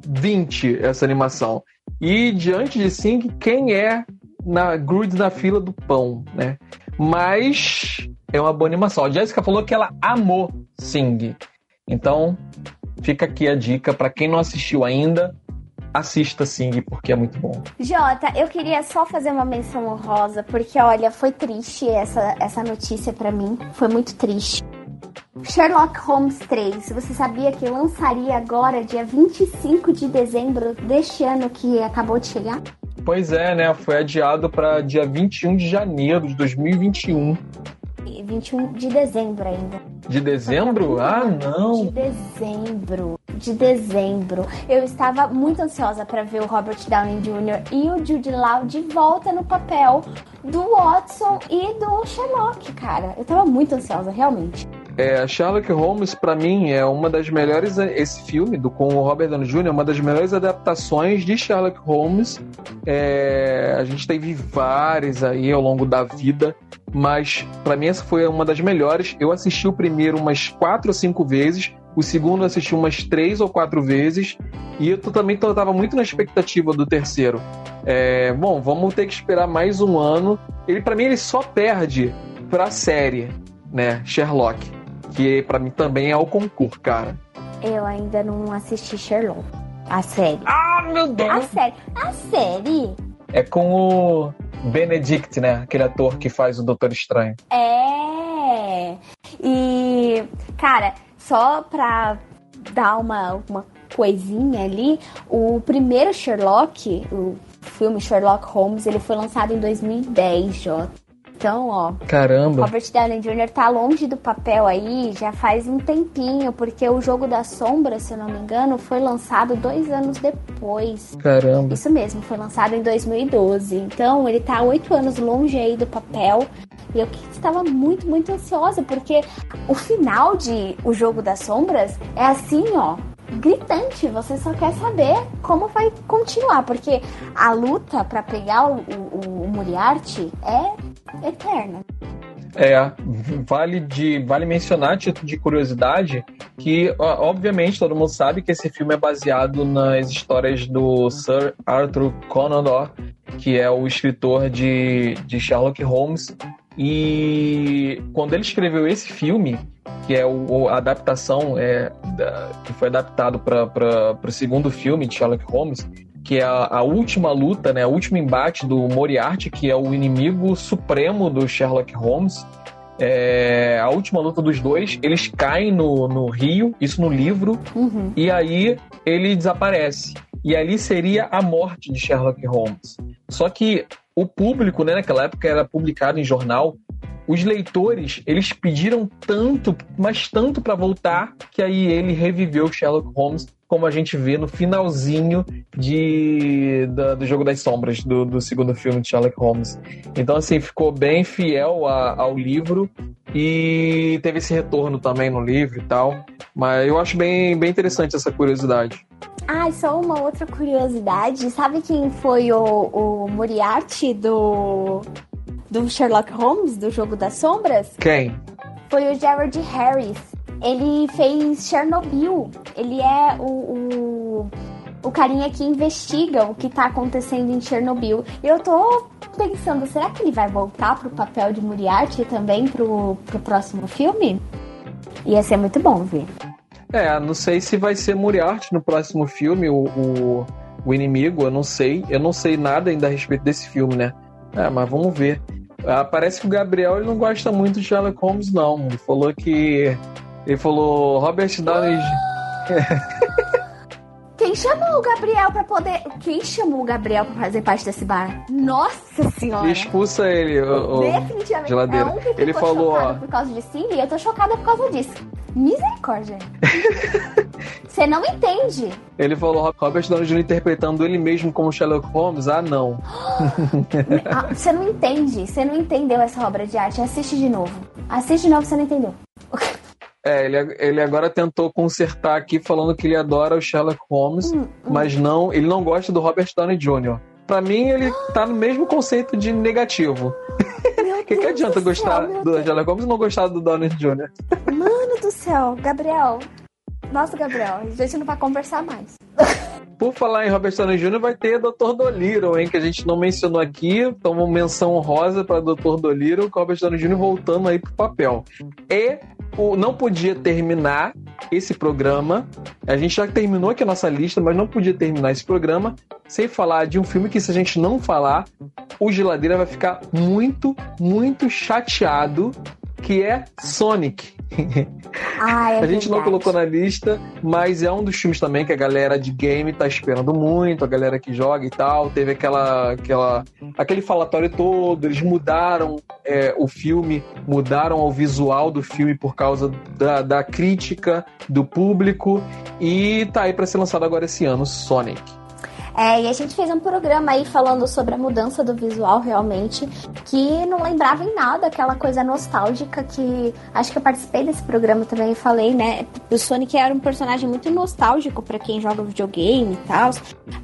20 essa animação. E diante de Sing, quem é na Grudes na fila do pão, né? Mas é uma boa animação. A Jessica falou que ela amou Sing. Então, fica aqui a dica para quem não assistiu ainda, assista Sing, porque é muito bom. Jota, eu queria só fazer uma menção honrosa, porque olha, foi triste essa, essa notícia para mim. Foi muito triste. Sherlock Holmes 3, você sabia que lançaria agora, dia 25 de dezembro deste ano que acabou de chegar? Pois é, né? Foi adiado para dia 21 de janeiro de 2021. 21 de dezembro ainda. De dezembro? Ah, não. De dezembro. De dezembro. Eu estava muito ansiosa para ver o Robert Downey Jr. e o Jude Law de volta no papel do Watson e do Sherlock, cara. Eu tava muito ansiosa, realmente. É, Sherlock Holmes, para mim, é uma das melhores. Esse filme do, com o Robert Downey Jr. é uma das melhores adaptações de Sherlock Holmes. É, a gente teve várias aí ao longo da vida, mas para mim essa foi uma das melhores. Eu assisti o primeiro umas quatro ou cinco vezes, o segundo eu assisti umas três ou quatro vezes, e eu também estava muito na expectativa do terceiro. É, bom, vamos ter que esperar mais um ano. Ele, para mim, ele só perde pra série, né? Sherlock que para mim também é o concurso, cara. Eu ainda não assisti Sherlock. A série. Ah, meu Deus! A série. A série? É com o Benedict, né? Aquele ator que faz o Doutor Estranho. É. E, cara, só pra dar uma, uma coisinha ali, o primeiro Sherlock, o filme Sherlock Holmes, ele foi lançado em 2010, Jota. Então, ó. Caramba. Robert Downey Jr. tá longe do papel aí já faz um tempinho, porque o Jogo da Sombra, se eu não me engano, foi lançado dois anos depois. Caramba. Isso mesmo, foi lançado em 2012. Então, ele tá oito anos longe aí do papel. E eu estava muito, muito ansiosa, porque o final de O Jogo das Sombras é assim, ó gritante. Você só quer saber como vai continuar, porque a luta para pegar o, o, o Moriarty é eterna. É, vale, de, vale mencionar, título de curiosidade, que obviamente todo mundo sabe que esse filme é baseado nas histórias do Sir Arthur Conan Doyle, que é o escritor de, de Sherlock Holmes. E quando ele escreveu esse filme, que é o, a adaptação é, da, que foi adaptado para o segundo filme de Sherlock Holmes, que é a, a, última luta, né, o último embate do Moriarty, que é o inimigo supremo do Sherlock Holmes. É, a última luta dos dois, eles caem no, no rio, isso no livro, uhum. e aí ele desaparece. E ali seria a morte de Sherlock Holmes. Só que o público, né, naquela época era publicado em jornal, os leitores, eles pediram tanto, mas tanto para voltar, que aí ele reviveu Sherlock Holmes, como a gente vê no finalzinho de, da, do Jogo das Sombras, do, do, segundo filme de Sherlock Holmes. Então, assim, ficou bem fiel a, ao livro e teve esse retorno também no livro e tal. Mas eu acho bem, bem interessante essa curiosidade. Ah, só uma outra curiosidade. Sabe quem foi o, o Moriarty do do Sherlock Holmes, do Jogo das Sombras? Quem? Foi o Jared Harris. Ele fez Chernobyl. Ele é o, o, o carinha que investiga o que tá acontecendo em Chernobyl. E eu tô pensando, será que ele vai voltar pro papel de Moriarty também pro, pro próximo filme? Ia ser muito bom ver. É, não sei se vai ser Moriarty no próximo filme, o, o, o inimigo, eu não sei. Eu não sei nada ainda a respeito desse filme, né? É, mas vamos ver. Ah, parece que o Gabriel ele não gosta muito de Sherlock Holmes, não. Ele falou que. Ele falou Robert Downey. Quem chamou o Gabriel pra poder. Quem chamou o Gabriel pra fazer parte desse bar? Nossa senhora! Expulsa ele, o, o Definitivamente. geladeira. É um que ele falou, ó. por causa de e eu tô chocada por causa disso. Misericórdia. Você não entende. Ele falou Robert Downey Jr. interpretando ele mesmo como Sherlock Holmes. Ah, não. Ah, Você não entende. Você não entendeu essa obra de arte. Assiste de novo. Assiste de novo, você não entendeu. É, ele, ele agora tentou consertar aqui falando que ele adora o Sherlock Holmes, Hum, mas não, ele não gosta do Robert Downey Jr. Pra mim, ele tá no mesmo conceito de negativo. O que, que adianta gostar céu, meu do. Sherlock Holmes e não gostar do Downey Jr.? Mano do céu, Gabriel. Nossa, Gabriel, a gente não vai conversar mais. Por falar em Robert Downey Jr., vai ter Dr. Dolittle, hein, que a gente não mencionou aqui. Então, uma menção honrosa para Dr. Dolittle, com Robert Downey Jr. voltando aí pro papel. E o, não podia terminar esse programa. A gente já terminou aqui a nossa lista, mas não podia terminar esse programa sem falar de um filme que, se a gente não falar, o Geladeira vai ficar muito, muito chateado, que é Sonic. Ah, é a gente não colocou na lista, mas é um dos filmes também que a galera de game tá esperando muito, a galera que joga e tal. Teve aquela, aquela, aquele falatório todo, eles mudaram é, o filme, mudaram o visual do filme por causa da, da crítica do público e tá aí pra ser lançado agora esse ano, Sonic. É, e a gente fez um programa aí falando sobre a mudança do visual realmente, que não lembrava em nada aquela coisa nostálgica que acho que eu participei desse programa também e falei, né? O Sonic era um personagem muito nostálgico pra quem joga videogame e tal.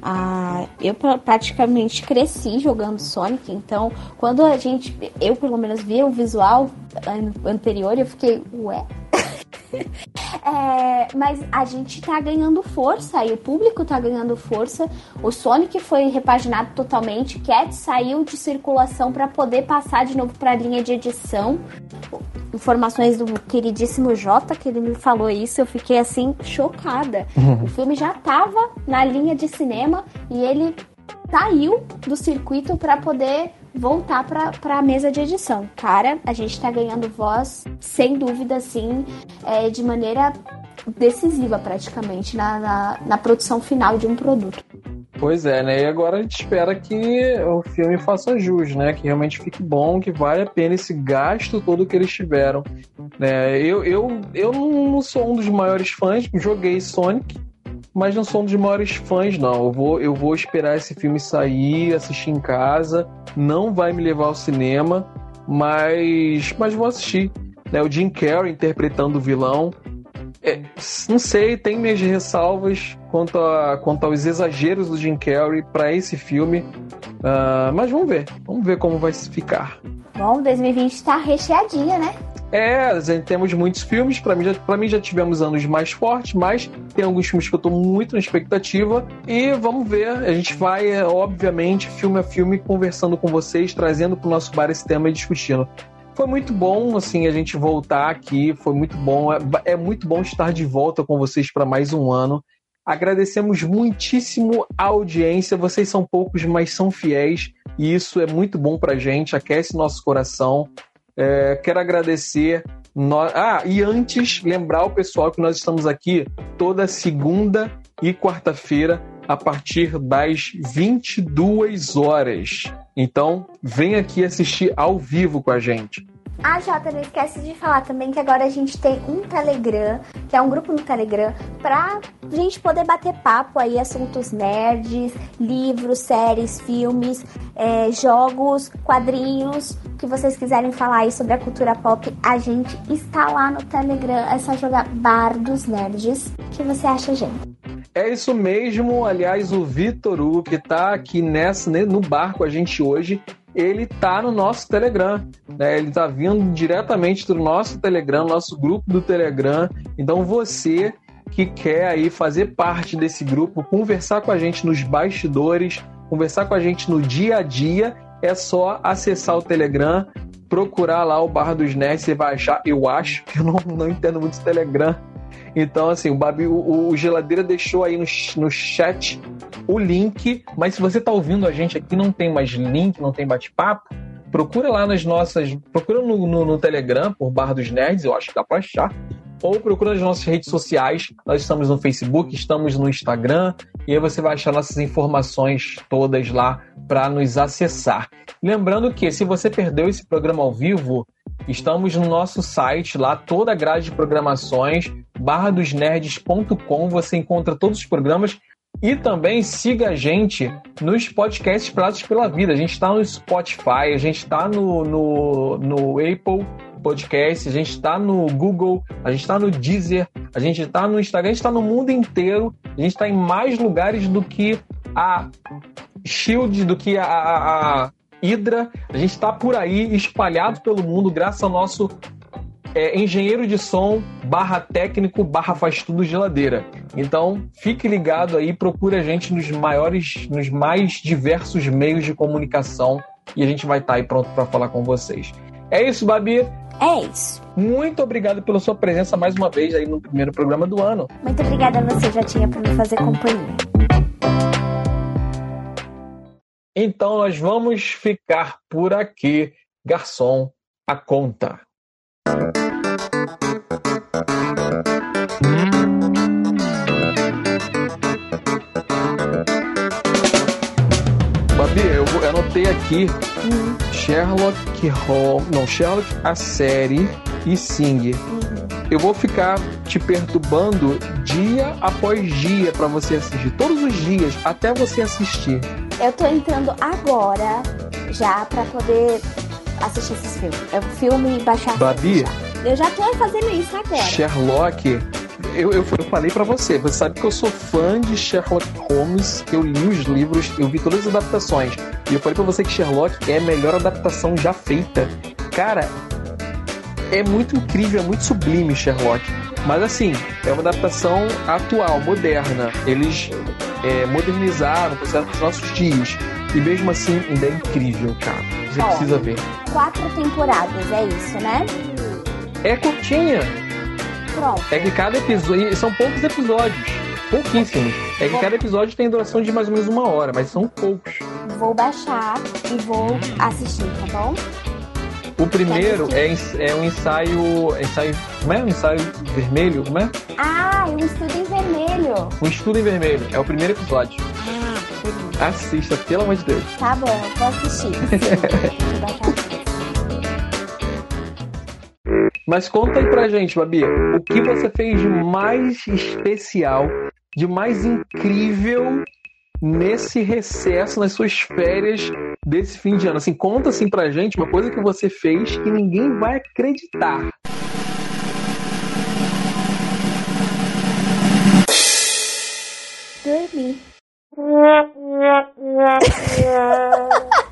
Ah, eu pra- praticamente cresci jogando Sonic, então quando a gente, eu pelo menos vi o visual an- anterior, eu fiquei, ué, é, mas a gente tá ganhando força e o público tá ganhando força. O Sonic foi repaginado totalmente. Cat saiu de circulação para poder passar de novo para a linha de edição. Informações do queridíssimo Jota, que ele me falou isso, eu fiquei assim chocada. O filme já tava na linha de cinema e ele saiu do circuito para poder voltar para a mesa de edição. Cara, a gente tá ganhando voz, sem dúvida, assim, é, de maneira decisiva praticamente na, na, na produção final de um produto. Pois é, né? E agora a gente espera que o filme faça jus, né? Que realmente fique bom, que vale a pena esse gasto todo que eles tiveram. Né? Eu, eu, eu não sou um dos maiores fãs, joguei Sonic, mas não sou um dos maiores fãs, não. Eu vou, eu vou esperar esse filme sair, assistir em casa. Não vai me levar ao cinema, mas, mas vou assistir. Né? O Jim Carrey interpretando o vilão. É, não sei, tem minhas ressalvas quanto, a, quanto aos exageros do Jim Carrey para esse filme. Ah, mas vamos ver. Vamos ver como vai ficar. Bom, 2020 tá recheadinha, né? É, temos muitos filmes. Para mim, já, mim já tivemos anos mais fortes, mas tem alguns filmes que eu tô muito na expectativa. E vamos ver. A gente vai, é, obviamente, filme a filme, conversando com vocês, trazendo pro nosso bar esse tema e discutindo. Foi muito bom, assim, a gente voltar aqui. Foi muito bom. É, é muito bom estar de volta com vocês para mais um ano. Agradecemos muitíssimo a audiência. Vocês são poucos, mas são fiéis. E isso é muito bom pra gente, aquece nosso coração. É, quero agradecer. Ah, e antes, lembrar o pessoal que nós estamos aqui toda segunda e quarta-feira, a partir das 22 horas. Então, vem aqui assistir ao vivo com a gente. Ah, Jota, não esquece de falar também que agora a gente tem um Telegram, que é um grupo no Telegram, pra gente poder bater papo aí, assuntos nerds, livros, séries, filmes, é, jogos, quadrinhos, o que vocês quiserem falar aí sobre a cultura pop, a gente está lá no Telegram. É só jogar Bar dos Nerds, que você acha, gente. É isso mesmo. Aliás, o Vitor que tá aqui nessa, né, no bar com a gente hoje, ele tá no nosso Telegram. Né? Ele tá vindo diretamente do nosso Telegram, nosso grupo do Telegram. Então você que quer aí fazer parte desse grupo, conversar com a gente nos bastidores, conversar com a gente no dia a dia, é só acessar o Telegram, procurar lá o Barra dos Nerds, você vai achar, eu acho, que eu não, não entendo muito do Telegram, Então, assim, o Babi, o, o Geladeira deixou aí no, no chat o link, mas se você tá ouvindo a gente aqui, não tem mais link, não tem bate-papo, procura lá nas nossas. Procura no, no, no, Telegram por Barra dos Nerds, eu acho que dá pra achar. Ou procura nas nossas redes sociais. Nós estamos no Facebook, estamos no Instagram, e aí você vai achar nossas informações todas lá para nos acessar. Lembrando que se você perdeu esse programa ao vivo, estamos no nosso site lá, toda a grade de programações, barradosnerds.com, você encontra todos os programas e também siga a gente nos podcasts Pratos pela Vida. A gente está no Spotify, a gente está no, no, no Apple Podcast, a gente está no Google, a gente está no Deezer, a gente está no Instagram, a gente está no mundo inteiro. A gente está em mais lugares do que a Shield, do que a, a Hydra. A gente está por aí espalhado pelo mundo graças ao nosso é engenheiro de som barra técnico barra faz tudo geladeira. Então fique ligado aí, procure a gente nos maiores, nos mais diversos meios de comunicação e a gente vai estar tá aí pronto para falar com vocês. É isso, Babi? É isso. Muito obrigado pela sua presença mais uma vez aí no primeiro programa do ano. Muito obrigada a você, já tinha para me fazer companhia. Então nós vamos ficar por aqui. Garçom, a conta. Babi, eu, anotei aqui uhum. Sherlock Holmes. Não, Sherlock a série e Sing. Eu vou ficar te perturbando dia após dia para você assistir. Todos os dias, até você assistir. Eu tô entrando agora já para poder assistir esses filmes. É o filme baixar. Babi? Eu já tô fazendo isso agora. Sherlock. Eu, eu, eu falei para você, você sabe que eu sou fã de Sherlock Holmes, eu li os livros, eu vi todas as adaptações. E eu falei para você que Sherlock é a melhor adaptação já feita. Cara, é muito incrível, é muito sublime Sherlock. Mas assim, é uma adaptação atual, moderna. Eles é, modernizaram, para os nossos dias. E mesmo assim, ainda é incrível, cara. Você Ó, precisa ver. Quatro temporadas, é isso, né? É curtinha. Pronto. É que cada episódio. São poucos episódios. Pouquíssimos. É que cada episódio tem duração de mais ou menos uma hora, mas são poucos. Vou baixar e vou assistir, tá bom? O primeiro é, é um ensaio. Ensaio. Como é? Um ensaio vermelho? Como é? Ah, um estudo em vermelho. Um estudo em vermelho. É o primeiro episódio. Ah, Assista, pelo amor de Deus. Tá bom, vou assistir. Mas conta aí pra gente, Babi, o que você fez de mais especial, de mais incrível nesse recesso, nas suas férias desse fim de ano? Assim, conta assim pra gente uma coisa que você fez que ninguém vai acreditar. Dormir.